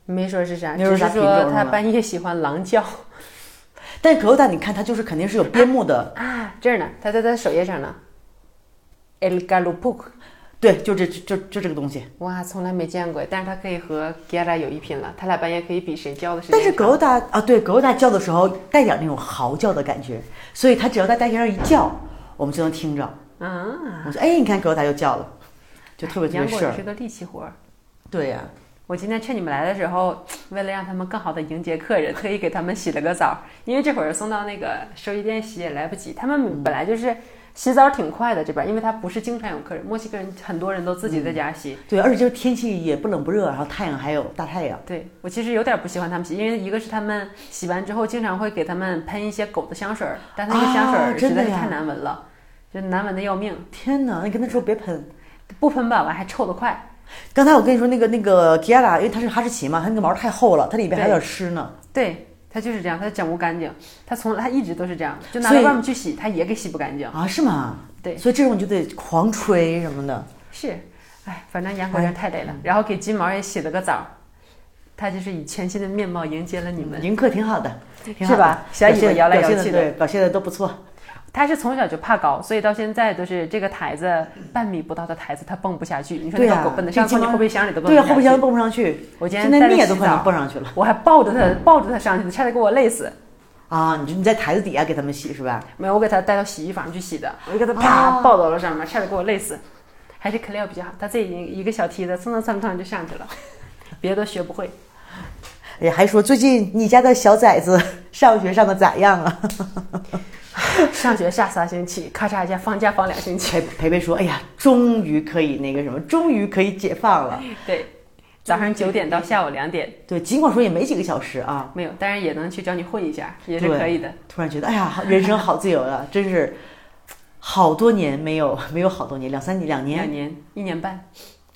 没说是啥，只是说他半夜喜欢狼叫。但是狗优待，你看它就是肯定是有边牧的啊，这儿呢，它在它首页上呢。El Galopuk，对，就这就就这个东西。哇，从来没见过，但是它可以和 Gala 有一拼了，它俩半夜可以比谁叫的时间但是狗优待啊，对，狗优待叫的时候带点那种嚎叫的感觉，所以它只要在大街上一叫。我们就能听着，啊！我说，哎，你看狗仔又叫了，就特别特别事儿。是个力气活儿。对呀，我今天趁你们来的时候，为了让他们更好的迎接客人，特意给他们洗了个澡。因为这会儿送到那个收衣店洗也来不及。他们本来就是洗澡挺快的这边，因为他不是经常有客人，墨西哥人很多人都自己在家洗。对，而且就是天气也不冷不热，然后太阳还有大太阳。对我其实有点不喜欢他们洗，因为一个是他们洗完之后经常会给他们喷一些狗的香水儿，但那个香水实在是太难闻了。就难闻的要命！天哪，你跟他说别喷，不喷吧，完还臭得快。刚才我跟你说那个那个吉亚拉，因为它是哈士奇嘛，它那个毛太厚了，它里边还有点湿呢。对，它就是这样，它整不干净。它从它一直都是这样，就拿到外面去洗，它也给洗不干净啊？是吗？对，所以这种就得狂吹什么的。是，哎，反正养狗人太累了。然后给金毛也洗了个澡，它就是以全新的面貌迎接了你们。迎客挺好的，是吧？小尾巴摇来摇去的，表现的都不错。他是从小就怕高，所以到现在都是这个台子半米不到的台子，他蹦不下去。你说那个狗蹦得上，从你后备箱里都蹦不上去。对，后备箱蹦不上去。我今天带它洗澡，蹦上去了。我还抱着它，抱着它上去的，差点给我累死。啊，你你在台子底下给他们洗是吧？没有，我给他带到洗衣房去洗的。我就给他啪抱到了上面，差点给我累死。还是克莱尔比较好，他自己一个小梯子蹭蹭蹭蹭就上去了，别的学不会。哎呀，还说最近你家的小崽子上学上的咋样啊？上学下仨星期，咔嚓一下放假放两星期。培培说：“哎呀，终于可以那个什么，终于可以解放了。对，早上九点到下午两点，对，尽管说也没几个小时啊，没有，当然也能去找你混一下，也是可以的。突然觉得，哎呀，人生好自由啊，真是好多年没有没有好多年，两三年，两年，两年，一年半。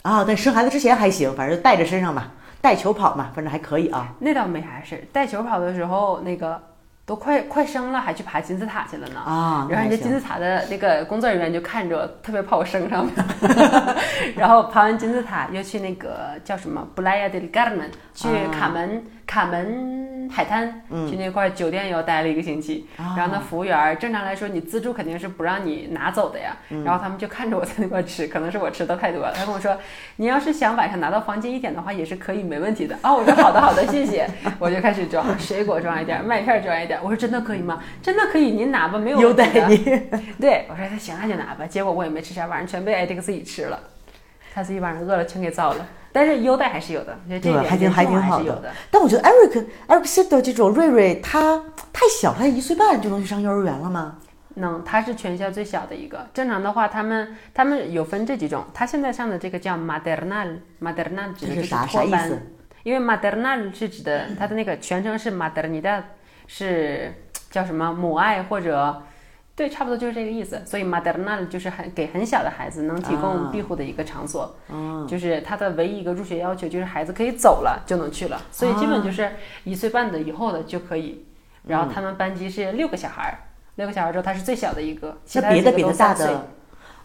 啊，但生孩子之前还行，反正带着身上吧，带球跑嘛，反正还可以啊。那倒没啥事儿，带球跑的时候那个。都快快生了，还去爬金字塔去了呢。啊，然后人家金字塔的那个工作人员就看着，特别怕我升上面。然后爬完金字塔，又去那个叫什么布莱亚德里加门，去卡门卡门海滩，去那块酒店又待了一个星期。然后那服务员，正常来说你自助肯定是不让你拿走的呀。然后他们就看着我在那块吃，可能是我吃的太多了。他跟我说，你要是想晚上拿到房间一点的话，也是可以，没问题的。哦，我说好的好的，谢谢。我就开始装水果装一点，麦片装一点。我说真的可以吗？真的可以，您拿吧，没有优待你。对我说那行那就拿吧。结果我也没吃啥，晚上全被艾迪克自己吃了，他自己晚上饿了全给造了。但是优待还是有的，这对，还挺还挺好的。但我觉得艾瑞克艾瑞克西德这种瑞瑞他太小，他一岁半就能去上幼儿园了吗？能，他是全校最小的一个。正常的话，他们他们有分这几种。他现在上的这个叫 maternal，maternal 指的是托班，因为 maternal 是指的他的那个全称是 maternidad。是叫什么母爱或者对，差不多就是这个意思。所以 maternal 就是很给很小的孩子能提供庇护的一个场所。嗯，就是他的唯一一个入学要求就是孩子可以走了就能去了。所以基本就是一岁半的以后的就可以。然后他们班级是六个小孩儿，六个小孩儿之后他是最小的一个，其他别的别的大的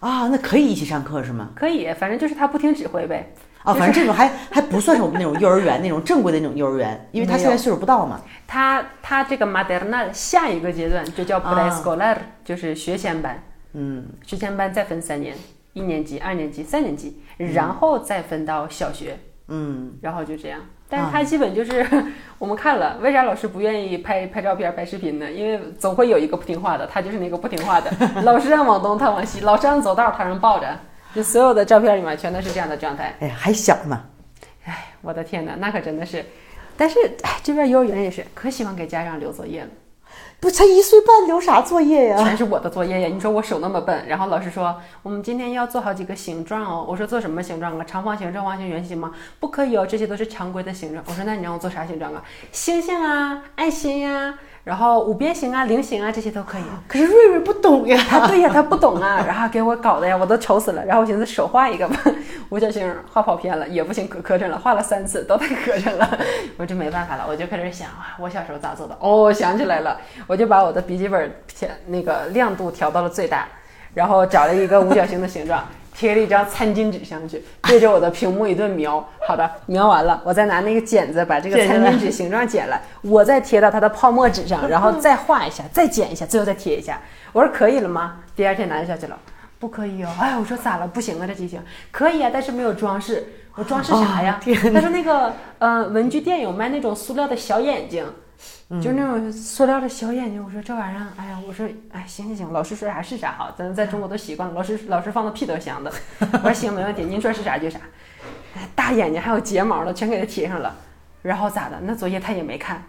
啊，那可以一起上课是吗？可以，反正就是他不听指挥呗。啊，反正这种还还不算是我们那种幼儿园那种正规的那种幼儿园，因为他现在岁数不到嘛。他他这个 materna 下一个阶段就叫 preescolar，就是学前班。嗯，学前班再分三年，一年级、二年级、三年级，然后再分到小学。嗯，然后就这样。但是他基本就是 我们看了，为啥老师不愿意拍拍照片、拍视频呢？因为总会有一个不听话的，他就是那个不听话的。老师让往东，他往西；老师让走道，他让抱着。就所有的照片里面全都是这样的状态。哎，还小呢。哎，我的天哪，那可真的是。但是，哎，这边幼儿园也是可喜欢给家长留作业了。我，才一岁半，留啥作业呀？全是我的作业呀！你说我手那么笨，然后老师说我们今天要做好几个形状哦。我说做什么形状啊？长方形、正方形、圆形吗？不可以哦，这些都是常规的形状。我说那你让我做啥形状啊？星星啊，爱心呀。然后五边形啊、菱形啊这些都可以，可是瑞瑞不懂呀。他 对呀，他不懂啊，然后给我搞的呀，我都愁死了。然后我寻思手画一个吧，五角星画跑偏了也不行，可磕碜了，画了三次都太磕碜了，我就没办法了，我就开始想啊，我小时候咋做的？哦，想起来了，我就把我的笔记本调那个亮度调到了最大，然后找了一个五角星的形状。贴了一张餐巾纸上去，对着我的屏幕一顿描。好的，描完了，我再拿那个剪子把这个餐巾纸形状剪了，我再贴到它的泡沫纸上，然后再画一下，再剪一下，最后再贴一下。我说可以了吗？第二天拿下去了，不可以哦。哎，我说咋了？不行啊，这机型可以啊，但是没有装饰。我装饰啥呀？他说那个，呃，文具店有卖那种塑料的小眼睛。就那种塑料的小眼睛，我说这玩意儿，哎呀，我说，哎，行行行，老师说啥是啥哈，咱在中国都习惯了，老师老师放的屁都香的。我说行，没问题，您说是啥就啥。大眼睛还有睫毛的，全给他贴上了。然后咋的？那作业他也没看，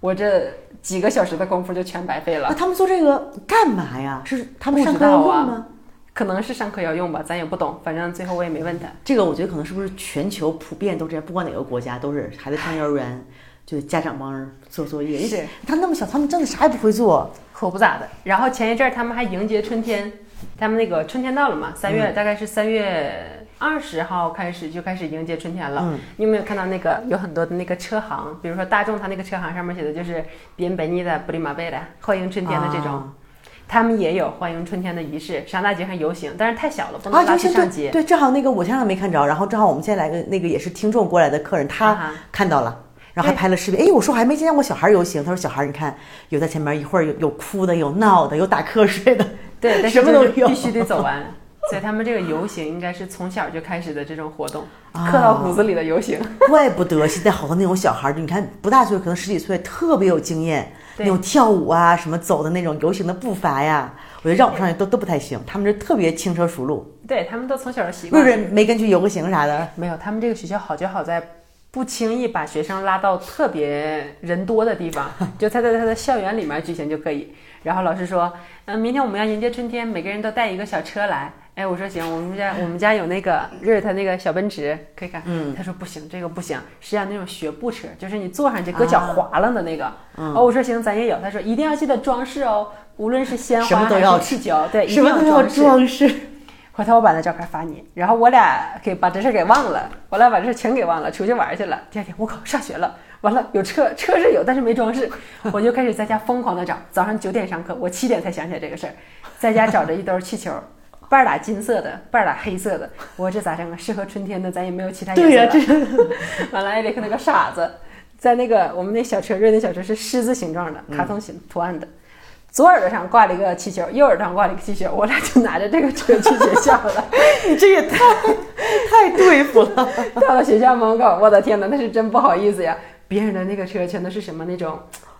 我这几个小时的功夫就全白费了。那他们做这个干嘛呀？是他们上课要用吗？可能是上课要用吧，咱也不懂，反正最后我也没问他。这个我觉得可能是不是全球普遍都这样，不管哪个国家都是孩子上幼儿园。就家长帮人做作业，是他那么小，他们真的啥也不会做，可不咋的。然后前一阵儿他们还迎接春天，他们那个春天到了嘛，三月大概是三月二十号开始就开始迎接春天了。你有没有看到那个有很多的那个车行，比如说大众，它那个车行上面写的就是“边本尼的布里马贝的欢迎春天的这种”，他们也有欢迎春天的仪式，上大街上游行，但是太小了，不能拉去上街。对，正好那个我前两天没看着，然后正好我们现在来个那个也是听众过来的客人，他看到了。然后还拍了视频，哎，我说我还没见过小孩游行。他说小孩，你看有在前面，一会儿有有哭的，有闹的，有打瞌睡的，对，什么都有，必须得走完。所以他们这个游行应该是从小就开始的这种活动，刻到骨子里的游行。怪不得现在好多那种小孩儿，你看不大岁，可能十几岁，特别有经验，那种跳舞啊，什么走的那种游行的步伐呀，我觉得让我上去都都不太行，他们这特别轻车熟路，对他们都从小就习不惯。是没跟去游个行啥的。没有，他们这个学校好就好在不轻易把学生拉到特别人多的地方，就他在他的校园里面举行就可以。然后老师说，嗯、明天我们要迎接春天，每个人都带一个小车来。哎，我说行，我们家我们家有那个瑞瑞他那个小奔驰，可以看。嗯，他说不行，这个不行，是要那种学步车，就是你坐上去搁脚滑了的那个。哦，我说行，咱也有。他说一定要记得装饰哦，无论是鲜花还是气球，对，一什么都要装饰。回头我把那照片发你，然后我俩给把这事儿给忘了，我俩把这事儿全给忘了，出去玩去了。第二天我靠，上学了，完了有车，车是有，但是没装饰，我就开始在家疯狂的找。早上九点上课，我七点才想起来这个事儿，在家找着一兜气球，半打金色的，半打黑色的。我说这咋整啊？适合春天的，咱也没有其他颜色对呀、了。这 完了，艾利克那个傻子，在那个我们那小车瑞那小车是狮子形状的，嗯卡通形图案的。左耳朵上挂了一个气球，右耳朵上挂了一个气球，我俩就拿着这个车去学校了。你 这也太太对付了。到了学校门口，我的天哪，那是真不好意思呀！别人的那个车全都是什么那种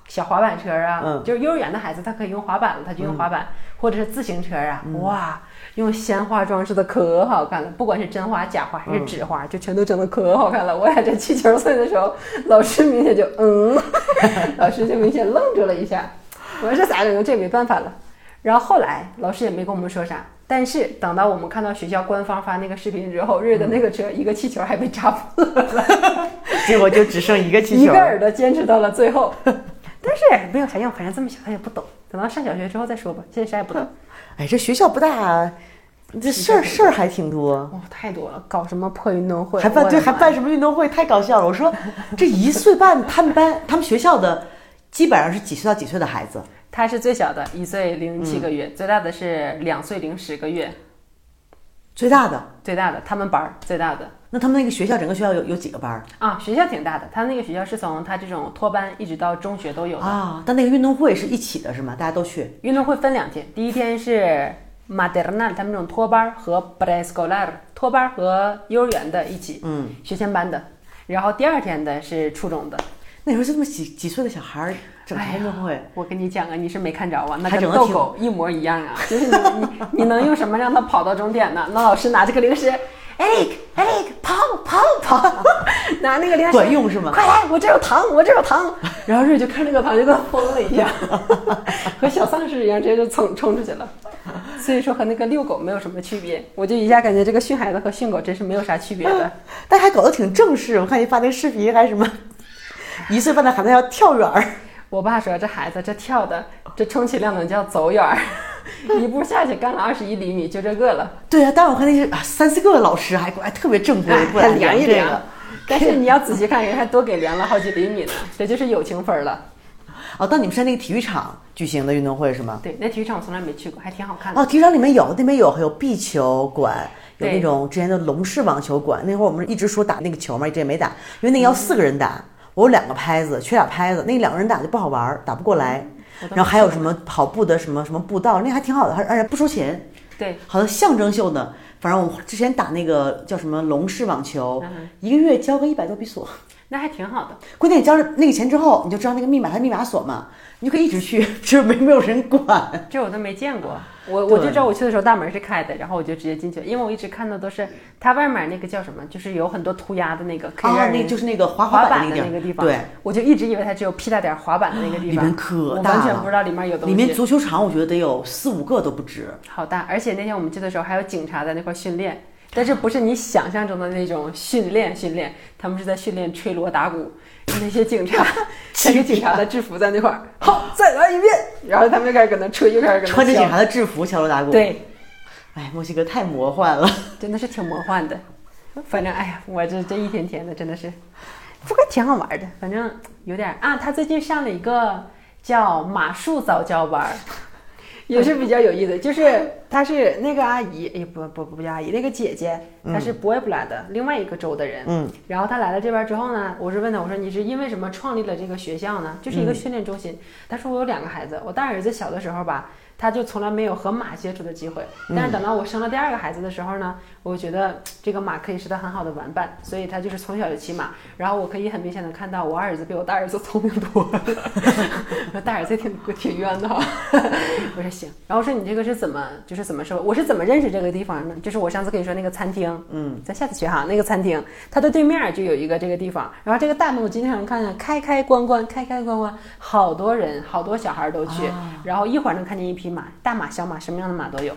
小滑板车啊，嗯就是幼儿园的孩子他可以用滑板了，他就用滑板，或者是自行车啊，嗯哇，用鲜花装饰的可好看了，不管是真花假花还是纸花，就全都整的可好看了。我俩这气球碎的时候，老师明显就嗯，老师就明显愣住了一下，我说这咋整？这也没办法了。然后后来老师也没跟我们说啥，但是等到我们看到学校官方发那个视频之后，瑞的那个车一个气球还被扎破了，结果就只剩一个气球一个。耳朵坚持到了最后。但是也没有啥用，反正这么小他也不懂，等到上小学之后再说吧。现在啥也不懂，哎，这学校不大，这事儿事儿还挺多。哇、太多了，搞什么破运动会，还办对，还办什么运动会，太搞笑了。我说这一岁半，他们班他们学校的基本上是几岁到几岁的孩子？他是最小的，一岁零七个月，最大的是两岁零十个月，最大的，最大的他们班儿最大的那他们那个学校整个学校有有几个班儿啊，学校挺大的，他那个学校是从他这种托班一直到中学都有的。啊？但那个运动会是一起的，是吗？大家都去。运动会分两天，第一天是 maternal 他们这种托班儿和 preescolar 托班儿和幼儿园的一起，嗯，学前班的，然后第二天的是初中的。那时候就这么几几岁的小孩儿整哎呀运动会，我跟你讲啊，你是没看着啊，那跟逗狗一模一样啊！就是你你你能用什么让他跑到终点呢？那老师拿这个零食，Eric Eric 跑跑跑，拿那个零食管用是吗快来，我这有糖，我这有糖。然后瑞就看那个糖就跟疯了一样，和小丧尸一样，直接就冲冲出去了。所以说和那个遛狗没有什么区别，我就一下感觉这个训孩子和训狗真是没有啥区别的。但还搞得挺正式。我看你发那视频，还什么一岁半的孩子要跳远儿，我爸说这孩子这跳的，这充其量能叫走远儿，一步下去干了二十一厘米，就这个了，对啊，但是我看那些啊三四个老师还还特别正规，不还量一量这个。。但是 你要仔细看，人还多给量了好几厘米呢，这就是友情分儿了。哦，到你们是在那个体育场举行的运动会是吗？对，那体育场我从来没去过，还挺好看的。哦，体育场里面有，那边有，还有壁球馆，有那种之前的龙式网球馆。那会儿我们一直说打那个球嘛，一直也没打，因为那个要四个人打，我有两个拍子，缺俩拍子，那两个人打就不好玩儿，打不过来。然后还有什么跑步的什么什么步道，那还挺好的，还而且不收钱，对，好像象征性的。反正我之前打那个叫什么龙式网球，嗯一个月交个一百多比索。那还挺好的。关键你交了那个钱之后，你就知道那个密码，它密码锁嘛，你就可以一直去，就是没没有人管。这我都没见过，我我就知道我去的时候大门是开的，然后我就直接进去了，因为我一直看到都是它外面那个叫什么，就是有很多涂鸦的那个，可以让啊，人那就是那个滑滑板的那个地方，对，，我就一直以为它只有屁大点儿滑板的那个地方，里面可我大了完全不知道里面有东西，里面足球场我觉得得有四五个都不止。好大，而且那天我们去的时候还有警察在那块训练，但是不是你想象中的那种训练训练，他们是在训练吹锣打鼓，那些警察 穿着警察的制服在那块儿，好，再来一遍，然后他们就开始搁那吹，又开始搁那敲穿着警察的制服敲锣打鼓。，对，哎，墨西哥太魔幻了。真的是挺魔幻的。反正哎呀，我这这一天天的真的是，不过挺好玩的。反正有点啊，他最近上了一个叫马术早教班儿，也是比较有意思。就是她是那个阿姨，哎不不不叫阿姨，那个姐姐，她是博埃布拉的另外一个州的人。嗯，然后她来了这边之后呢，我是问她，我说你是因为什么创立了这个学校呢？就是一个训练中心。她说我有两个孩子，我大儿子小的时候吧。他就从来没有和马接触的机会，但是等到我生了第二个孩子的时候呢，我觉得这个马可以是他很好的玩伴，所以他就是从小就骑马。然后我可以很明显的看到我二儿子比我大儿子聪明多了，大儿子挺挺冤的哈。我说行，然后说你这个是怎么就是怎么说？我是怎么认识这个地方呢？就是我上次跟你说那个餐厅，嗯，咱下次去哈，那个餐厅它的对面就有一个这个地方，然后这个大门我经常看见开开关关开开关关，好多人好多小孩都去，然后一会儿能看见一匹。马大马小马什么样的马都有，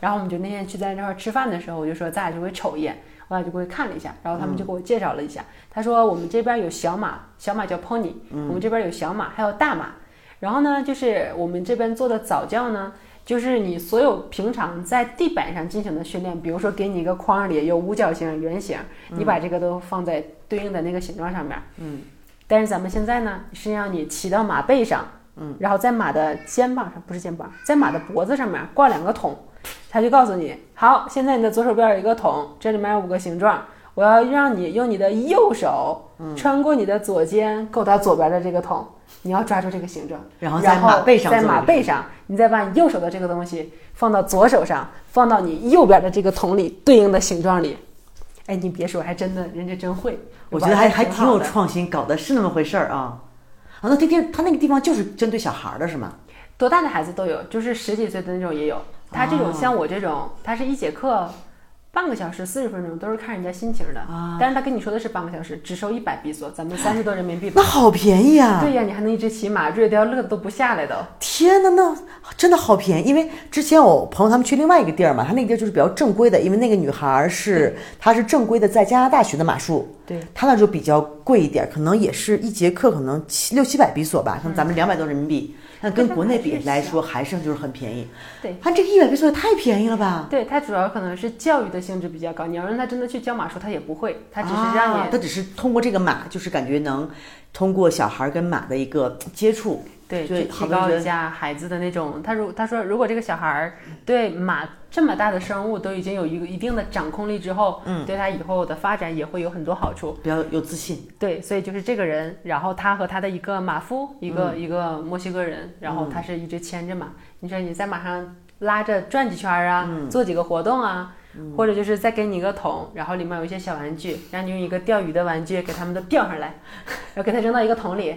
然后我们就那天去在那块吃饭的时候，我就说咱俩就会瞅一眼，我俩就过去看了一下，然后他们就给我介绍了一下。他说我们这边有小马，小马叫 pony，我们这边有小马，还有大马。然后呢，就是我们这边做的早教呢，就是你所有平常在地板上进行的训练，比如说给你一个框里有五角形、圆形，你把这个都放在对应的那个形状上面。嗯。但是咱们现在呢，是让你骑到马背上。嗯，然后在马的肩膀上，不是肩膀，在马的脖子上面挂两个桶，他就告诉你，好，现在你的左手边有一个桶，这里面有五个形状，我要让你用你的右手穿过你的左肩，够到左边的这个桶，你要抓住这个形状，然后在马背上，在马背上，你再把你右手的这个东西放到左手上，放到你右边的这个桶里对应的形状里。哎，你别说，还真的，人家真会，我觉得还还挺有创新，搞的是那么回事儿啊。啊，那天天他那个地方就是针对小孩的是吗？多大的孩子都有，就是十几岁的那种也有。他这种像我这种，他是一节课。半个小时四十分钟都是看人家心情的啊，但是他跟你说的是半个小时，只收一百比索，咱们三十多人民币。那好便宜啊！对呀，你还能一直骑马，瑞要乐的都不下来都。天哪，那真的好便宜！因为之前我朋友他们去另外一个地儿嘛，他那个地儿就是比较正规的，因为那个女孩是她是正规的在加拿大学的马术，对，她那就比较贵一点，可能也是一节课可能七六七百比索吧，像咱们两百多人民币。那跟国内比来说，还是就是很便宜。对，它这个一百倍速也太便宜了吧？对，它主要可能是教育的性质比较高。你要让他真的去教马术，他也不会，他只是让你，他只是通过这个马，就是感觉能通过小孩跟马的一个接触。对，去提高一下孩子的那种。他如他说，如果这个小孩儿对马这么大的生物都已经有一个一定的掌控力之后，嗯，对他以后的发展也会有很多好处，比较有自信。对，所以就是这个人，然后他和他的一个马夫，一个一个墨西哥人，然后他是一直牵着马。你说你在马上拉着转几圈啊，做几个活动啊。或者就是再给你一个桶，然后里面有一些小玩具，让你用一个钓鱼的玩具给他们都钓上来，然后给它扔到一个桶里，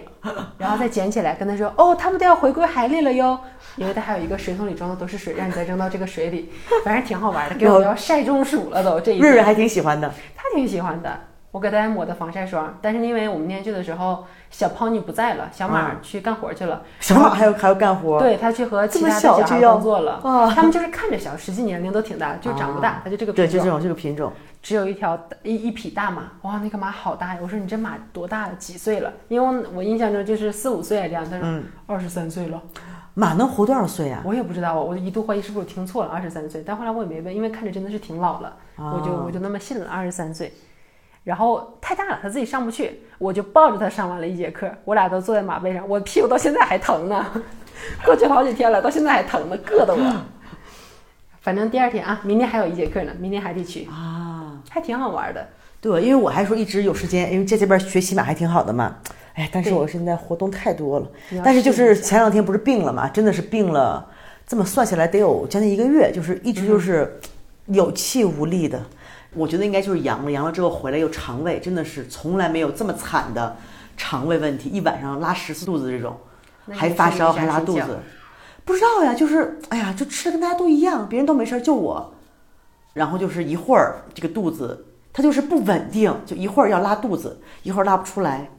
然后再捡起来，跟他说：“哦，他们都要回归海里了哟。”因为他还有一个水桶里装的都是水，让你再扔到这个水里，反正挺好玩的。给我要晒中暑了都，这一瑞瑞还挺喜欢的，他挺喜欢的。我给大家抹的防晒霜，但是因为我们那天去的时候，小 pony 不在了，小马去干活去了。小马还要还要干活？对他去和其他的小孩工作了。他们就是看着小，实际年龄都挺大，就长不大，他就这个品种。对，就这种这个品种。只有一条一一匹大马，哇，那个马好大呀！我说你这马多大了？几岁了？因为我印象中就是四五岁这样。他说二十三岁了。马能活多少岁啊？我也不知道，我一度怀疑是不是我听错了，二十三岁。但后来我也没问，因为看着真的是挺老了，我就我就那么信了，二十三岁。然后太大了，他自己上不去，我就抱着他上完了一节课。我俩都坐在马背上，我屁股到现在还疼呢，过去好几天了，到现在还疼呢，硌得我。反正第二天啊，明天还有一节课呢，明天还得去啊，还挺好玩的。对，因为我还说一直有时间，因为在这边学骑马还挺好的嘛。哎，但是我现在活动太多了，但是就是前两天不是病了嘛，真的是病了，这么算下来得有将近一个月，就是一直就是有气无力的。我觉得应该就是阳了，阳了之后回来又肠胃，真的是从来没有这么惨的肠胃问题，一晚上拉十次肚子这种，还发烧还拉肚子，不知道呀，就是哎呀，就吃的跟大家都一样，别人都没事，就我，然后就是一会儿这个肚子它就是不稳定，就一会儿要拉肚子，一会儿拉不出来。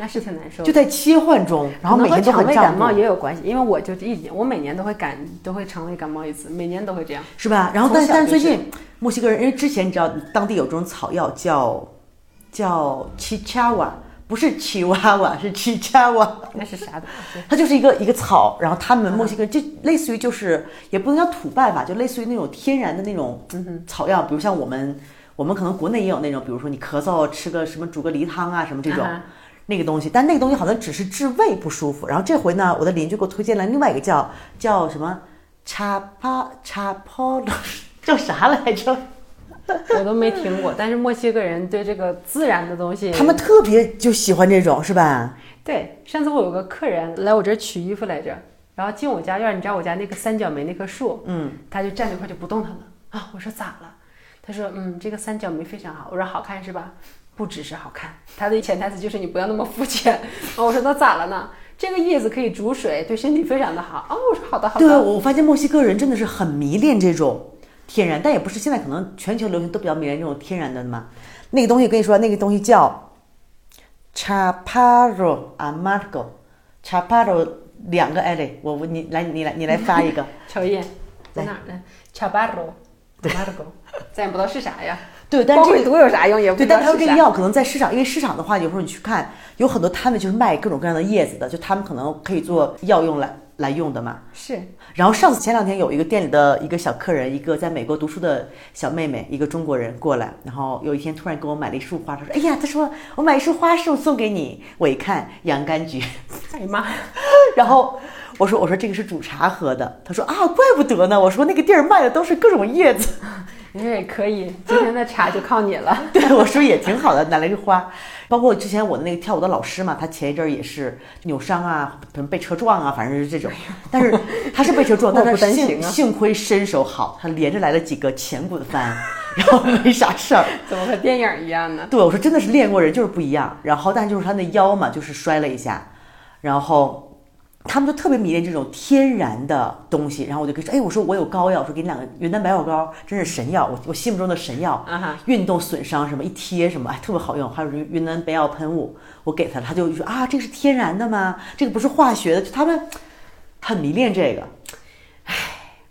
那是挺难受，就在切换中，然后每天都肠胃感冒也有关系，因为我就一年，我每年都会感都会肠胃感冒一次，每年都会这样，是吧？然后但但是最近墨西哥人，因为之前你知道当地有这种草药叫叫 chichawa，不是 chihuahua，是 chichawa，那是啥的？它就是一个一个草，然后他们墨西哥就类似于就是也不能叫土办法，就类似于那种天然的那种草药，比如像我们我们可能国内也有那种，比如说你咳嗽吃个什么煮个梨汤啊什么这种。那个东西，但那个东西好像只是治胃不舒服。然后这回呢，我的邻居给我推荐了另外一个叫叫什么查帕查帕的，叫啥来着？我都没听过。但是墨西哥人对这个自然的东西，他们特别就喜欢这种，是吧？对，上次我有个客人来我这儿取衣服来着，然后进我家院，你知道我家那个三角梅那棵树，嗯，他就站那块就不动弹了啊。我说咋了？他说嗯，这个三角梅非常好。我说好看是吧？不只是好看，它的潜台词就是你不要那么肤浅。哦我说那咋了呢？这个叶子可以煮水，对身体非常的好。哦，我说好的好的。对，我发现墨西哥人真的是很迷恋这种天然，但也不是现在可能全球流行都比较迷恋这种天然的嘛。那个东西跟你说，那个东西叫 Chaparro Amargo，Chaparro 两个 L，我我你来你来你来发一个。乔叶在哪儿呢？Chaparro Amargo，咱也不知道是啥呀。对，但这个光会读有啥用？也不对。但它这个药可能在市场，因为市场的话，有时候你去看，有很多摊位就是卖各种各样的叶子的，就他们可能可以做药用来来用的嘛。是然后上次前两天有一个店里的一个小客人，一个在美国读书的小妹妹，一个中国人过来，然后有一天突然给我买了一束花，她说：“哎呀，她说我买一束花送送给你。”我一看洋甘菊，哎呀妈呀！然后我说：“我说这个是煮茶喝的。”她说：“啊，怪不得呢。”我说那个地儿卖的都是各种叶子。你说也可以，今天的茶就靠你了。对，我说也挺好的，拿了一个花。包括之前我的那个跳舞的老师嘛，他前一阵儿也是扭伤啊，可能被车撞啊，反正是这种。但是他是被车撞，但祸不啊幸亏身手好，他连着来了几个前滚翻，然后没啥事儿。怎么和电影一样呢？对，我说真的是练过人就是不一样。然后，但就是他那腰嘛，就是摔了一下，然后他们就特别迷恋这种天然的东西。然后我就跟说，哎，我说我有膏药，我说给你两个云南白药膏，真是神药，我我心目中的神药。啊哈，运动损伤什么一贴什么，哎，特别好用。还有云云南白药喷雾，我给他，他就说啊，这个是天然的吗？这个不是化学的，就他们很迷恋这个。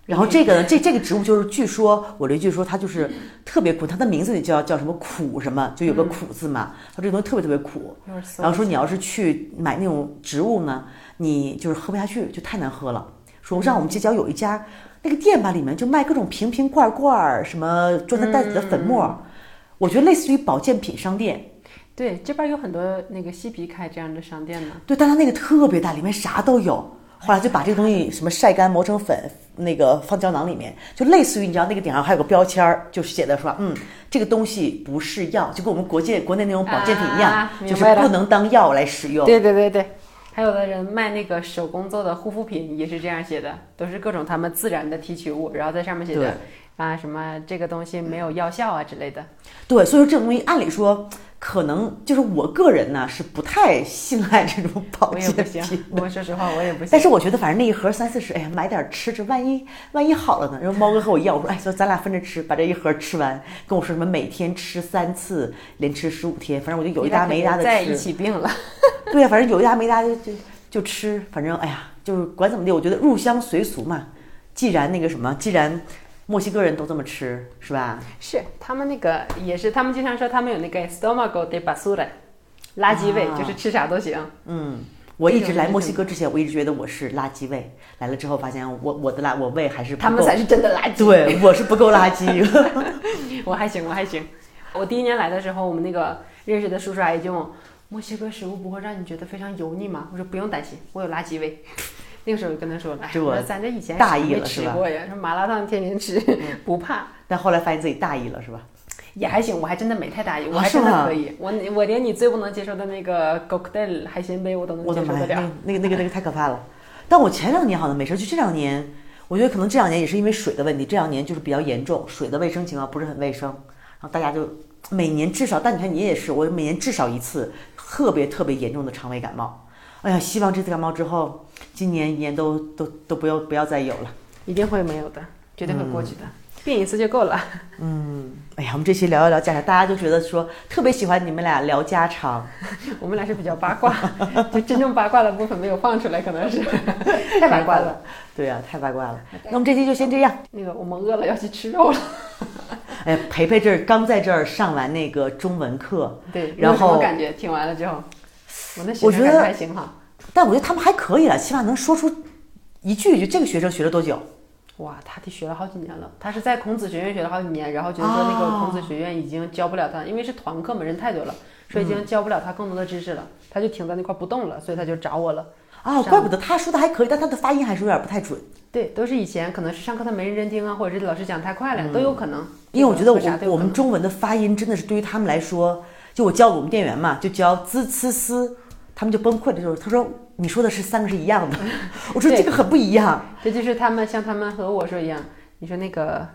唉，然后这个呢，这这个植物就是，据说我邻居说它就是特别苦，它的名字里叫叫什么苦什么，就有个苦字嘛。它这个东西特别特别苦。然后说你要是去买那种植物呢，你就是喝不下去，就太难喝了。说让我们街角有一家那个店吧，里面就卖各种瓶瓶罐罐儿，什么装在袋子的粉末，我觉得类似于保健品商店。对，这边有很多那个西皮开这样的商店呢。对，但它那个特别大，里面啥都有。后来就把这个东西什么晒干磨成粉，那个放胶囊里面，就类似于你知道那个顶上还有个标签儿，就是写的说，嗯，这个东西不是药，就跟我们国界国内那种保健品一样，啊就是不能当药来使用。对对对对，还有的人卖那个手工做的护肤品也是这样写的，都是各种他们自然的提取物，然后在上面写的啊什么这个东西没有药效啊之类的。对，所以说这种东西按理说，可能就是我个人呢是不太信赖这种保我也健不行品，我说实话我也不行。但是我觉得，反正那一盒三四十，哎呀，买点吃吃，万一万一好了呢？然后猫哥和我一样，我说，哎，说咱俩分着吃，把这一盒吃完。跟我说什么每天吃三次，连吃十五天，反正我就有一搭没一搭的在一吃。起病了。对呀、反正有一搭没一搭就就就吃，反正哎呀，就是管怎么地，我觉得入乡随俗嘛。既然那个什么，既然墨西哥人都这么吃，是吧？是他们那个也是，他们经常说他们有那个 stomago de basura，垃圾胃，啊就是吃啥都行。嗯，我一直来墨西哥之前，我一直觉得我是垃圾胃，来了之后发现我我的垃我胃还是不够他们才是真的垃圾。对，我是不够垃圾。我还行，我还行。我第一年来的时候，我们那个认识的叔叔阿姨就问我：墨西哥食物不会让你觉得非常油腻吗？我说不用担心，我有垃圾胃。那个时候就跟他说：“哎，这我我说咱这以前大意没了是吧嗯吃过呀，说麻辣烫天天吃，不怕。但后来发现自己大意了，是吧？也还行，我还真的没太大意，我啊还真的可以。我我连你最不能接受的那个 cocktail 海鲜杯我都能接受得了。那那个那个那个太可怕了。但我前两年好像没事，就这两年，我觉得可能这两年也是因为水的问题，这两年就是比较严重，水的卫生情况不是很卫生，然后大家就每年至少，但你看你也是，我每年至少一次特别特别严重的肠胃感冒。哎呀，希望这次感冒之后，今年一年都都都不要不要再有了。一定会没有的，绝对会过去的，病一次就够了。嗯哎呀，我们这期聊一聊家常，大家就觉得说特别喜欢你们俩聊家常，我们俩是比较八卦，就真正八卦的部分没有放出来，可能是 太八卦了。。对呀、太八卦了。那我们这期就先这样。那个我们饿了，要去吃肉了。哎，培培这儿刚在这儿上完那个中文课，对，然后感觉？听完了之后，我那学我觉得生还行哈。但我觉得他们还可以了，起码能说出一句一句。这个学生学了多久？哇，他得学了好几年了。他是在孔子学院学了好几年，然后觉得说那个孔子学院已经教不了他，因为是团课嘛，人太多了，说已经教不了他更多的知识了，他就停在那块不动了，所以他就找我了。啊，怪不得他说的还可以，但他的发音还是有点不太准。对，都是以前可能是上课他没认真听啊，或者是老师讲太快了，都有可能。因为我觉得我我们中文的发音真的是对于他们来说，就我教我们店员嘛，就教滋呲丝，他们就崩溃的时候，他说你说的是三个是一样的，我说这个很不一样。这就是他们像他们和我说一样，你说那个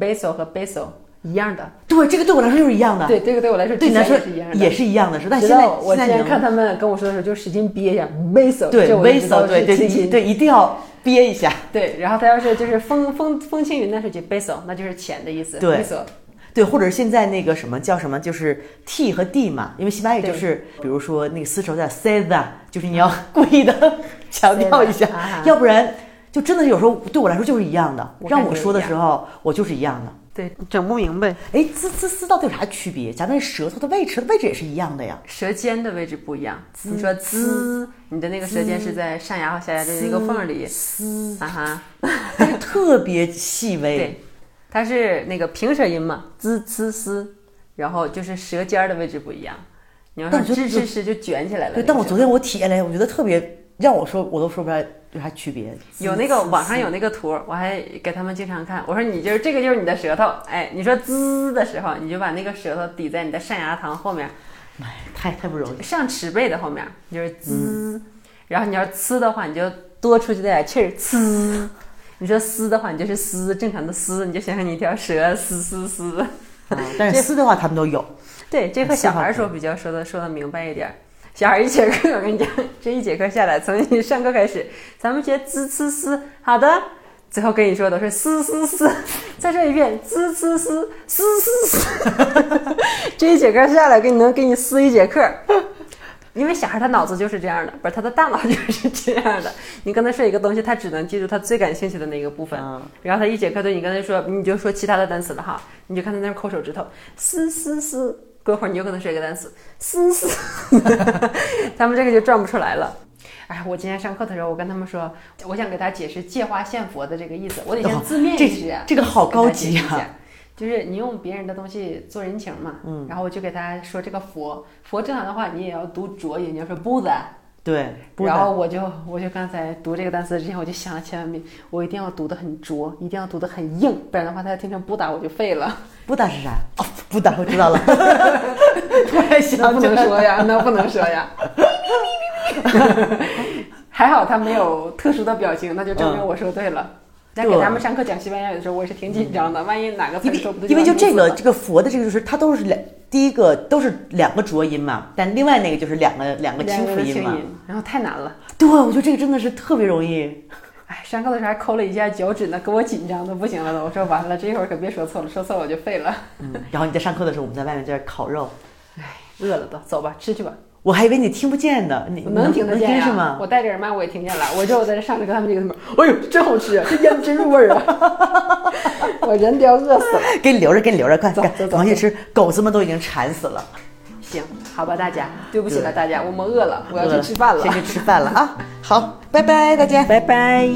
basil 和 basil 一样的，对，这个对我来说就是一样的，对，这个对我来说对你来说也是一样的，也是但直现在我现在看他们跟我说的时候，就使劲憋一下。basil，对 basil，对对对，一定要憋一下。对，然后他要是就是风风风轻云淡水就 basil，那就是浅的意思。对。basil 对，或者是现在那个什么叫什么，就是 t 和 d 嘛，因为西班牙语就是，比如说那个丝绸叫 seda，就是你要故意的 强调一下要不然就真的有时候对我来说就是一样的，我让我说的时候我就是一样的。对，整不明白，哎，滋滋滋到底有啥区别？咱那舌头的位置位置也是一样的呀。舌尖的位置不一样。你说滋，你的那个舌尖是在上牙和下牙的一个缝里，滋，啊哈，但 是特别细微。对，它是那个平舌音嘛，滋呲丝，然后就是舌尖儿的位置不一样。你要是但我觉得吱吱吱就卷起来了。对，但我昨天我体验了，我觉得特别让我说我都说不出来有啥区别。有那个网上有那个图，我还给他们经常看。我说你就是这个就是你的舌头，哎，你说滋的时候，你就把那个舌头抵在你的上牙膛后面，哎，太太不容易。上齿背的后面，你就是滋。然后你要是呲的话，你就多出去点气儿，呲。你说嘶的话，你就是嘶，正常的嘶，你就想象你一条蛇嘶嘶嘶。啊但是丝的话他们都有。对，这和小孩儿说比较说的说的明白一点儿。小孩儿一节课，我跟你讲，这一节课下来，从你上课开始，咱们学滋呲丝，好的，最后跟你说的是嘶嘶嘶，再说一遍，滋呲嘶，嘶嘶嘶。这一节课下来，给你能给你撕一节课。因为小孩他脑子就是这样的，不是他的大脑就是这样的。你跟他说一个东西，他只能记住他最感兴趣的那个部分。嗯然后他一节课对你跟他说，你就说其他的单词了哈，你就看他在那抠手指头，嘶嘶嘶。过会儿你又跟他说一个单词，嘶嘶，他们这个就转不出来了。哎，我今天上课的时候，我跟他们说，我想给他解释“借花献佛”的这个意思，我得先字面这意思啊。这个好高级啊！就是你用别人的东西做人情嘛，嗯，然后我就给他说这个佛，佛正常的话你也要读浊音，你要说 Buddha，对，然然后我就我就刚才读这个单词之前，我就想了千万遍，我一定要读的很浊，一定要读的很硬，不然的话他要听成布达我就废了。不打是啥？哦，不打我知道了。突然那想不能说呀，那不能说呀。还好他没有特殊的表情，那就证明我说对了。在给他们上课讲西班牙语的时候，我也是挺紧张的，万一哪个词因为儿说不对，因为就这个这个佛的这个就是它都是两，第一个都是两个浊音嘛，但另外那个就是两个两个清辅嘛。然后太难了。对，我觉得这个真的是特别容易。哎，上课的时候还抠了一下脚趾呢，给我紧张的不行了都。我说完了，这一会儿可别说错了，说错了我就废了。嗯，然后你在上课的时候，我们在外面在这儿烤肉，哎饿了都，走吧，吃去吧。我还以为你听不见呢，你能听得见呀、是吗？我戴着耳麦我也听见了，我就我在这上着跟他们这个什么，哎呦，真好吃啊，这腌真入味儿啊！我人都要饿死了。给你留着，给你留着，快赶走走走赶快去吃，狗子们都已经馋死了，行，好吧，大家，对不起了，大家，我们饿了，我要去吃饭了。先去吃饭了啊！好，拜拜，大家，拜拜。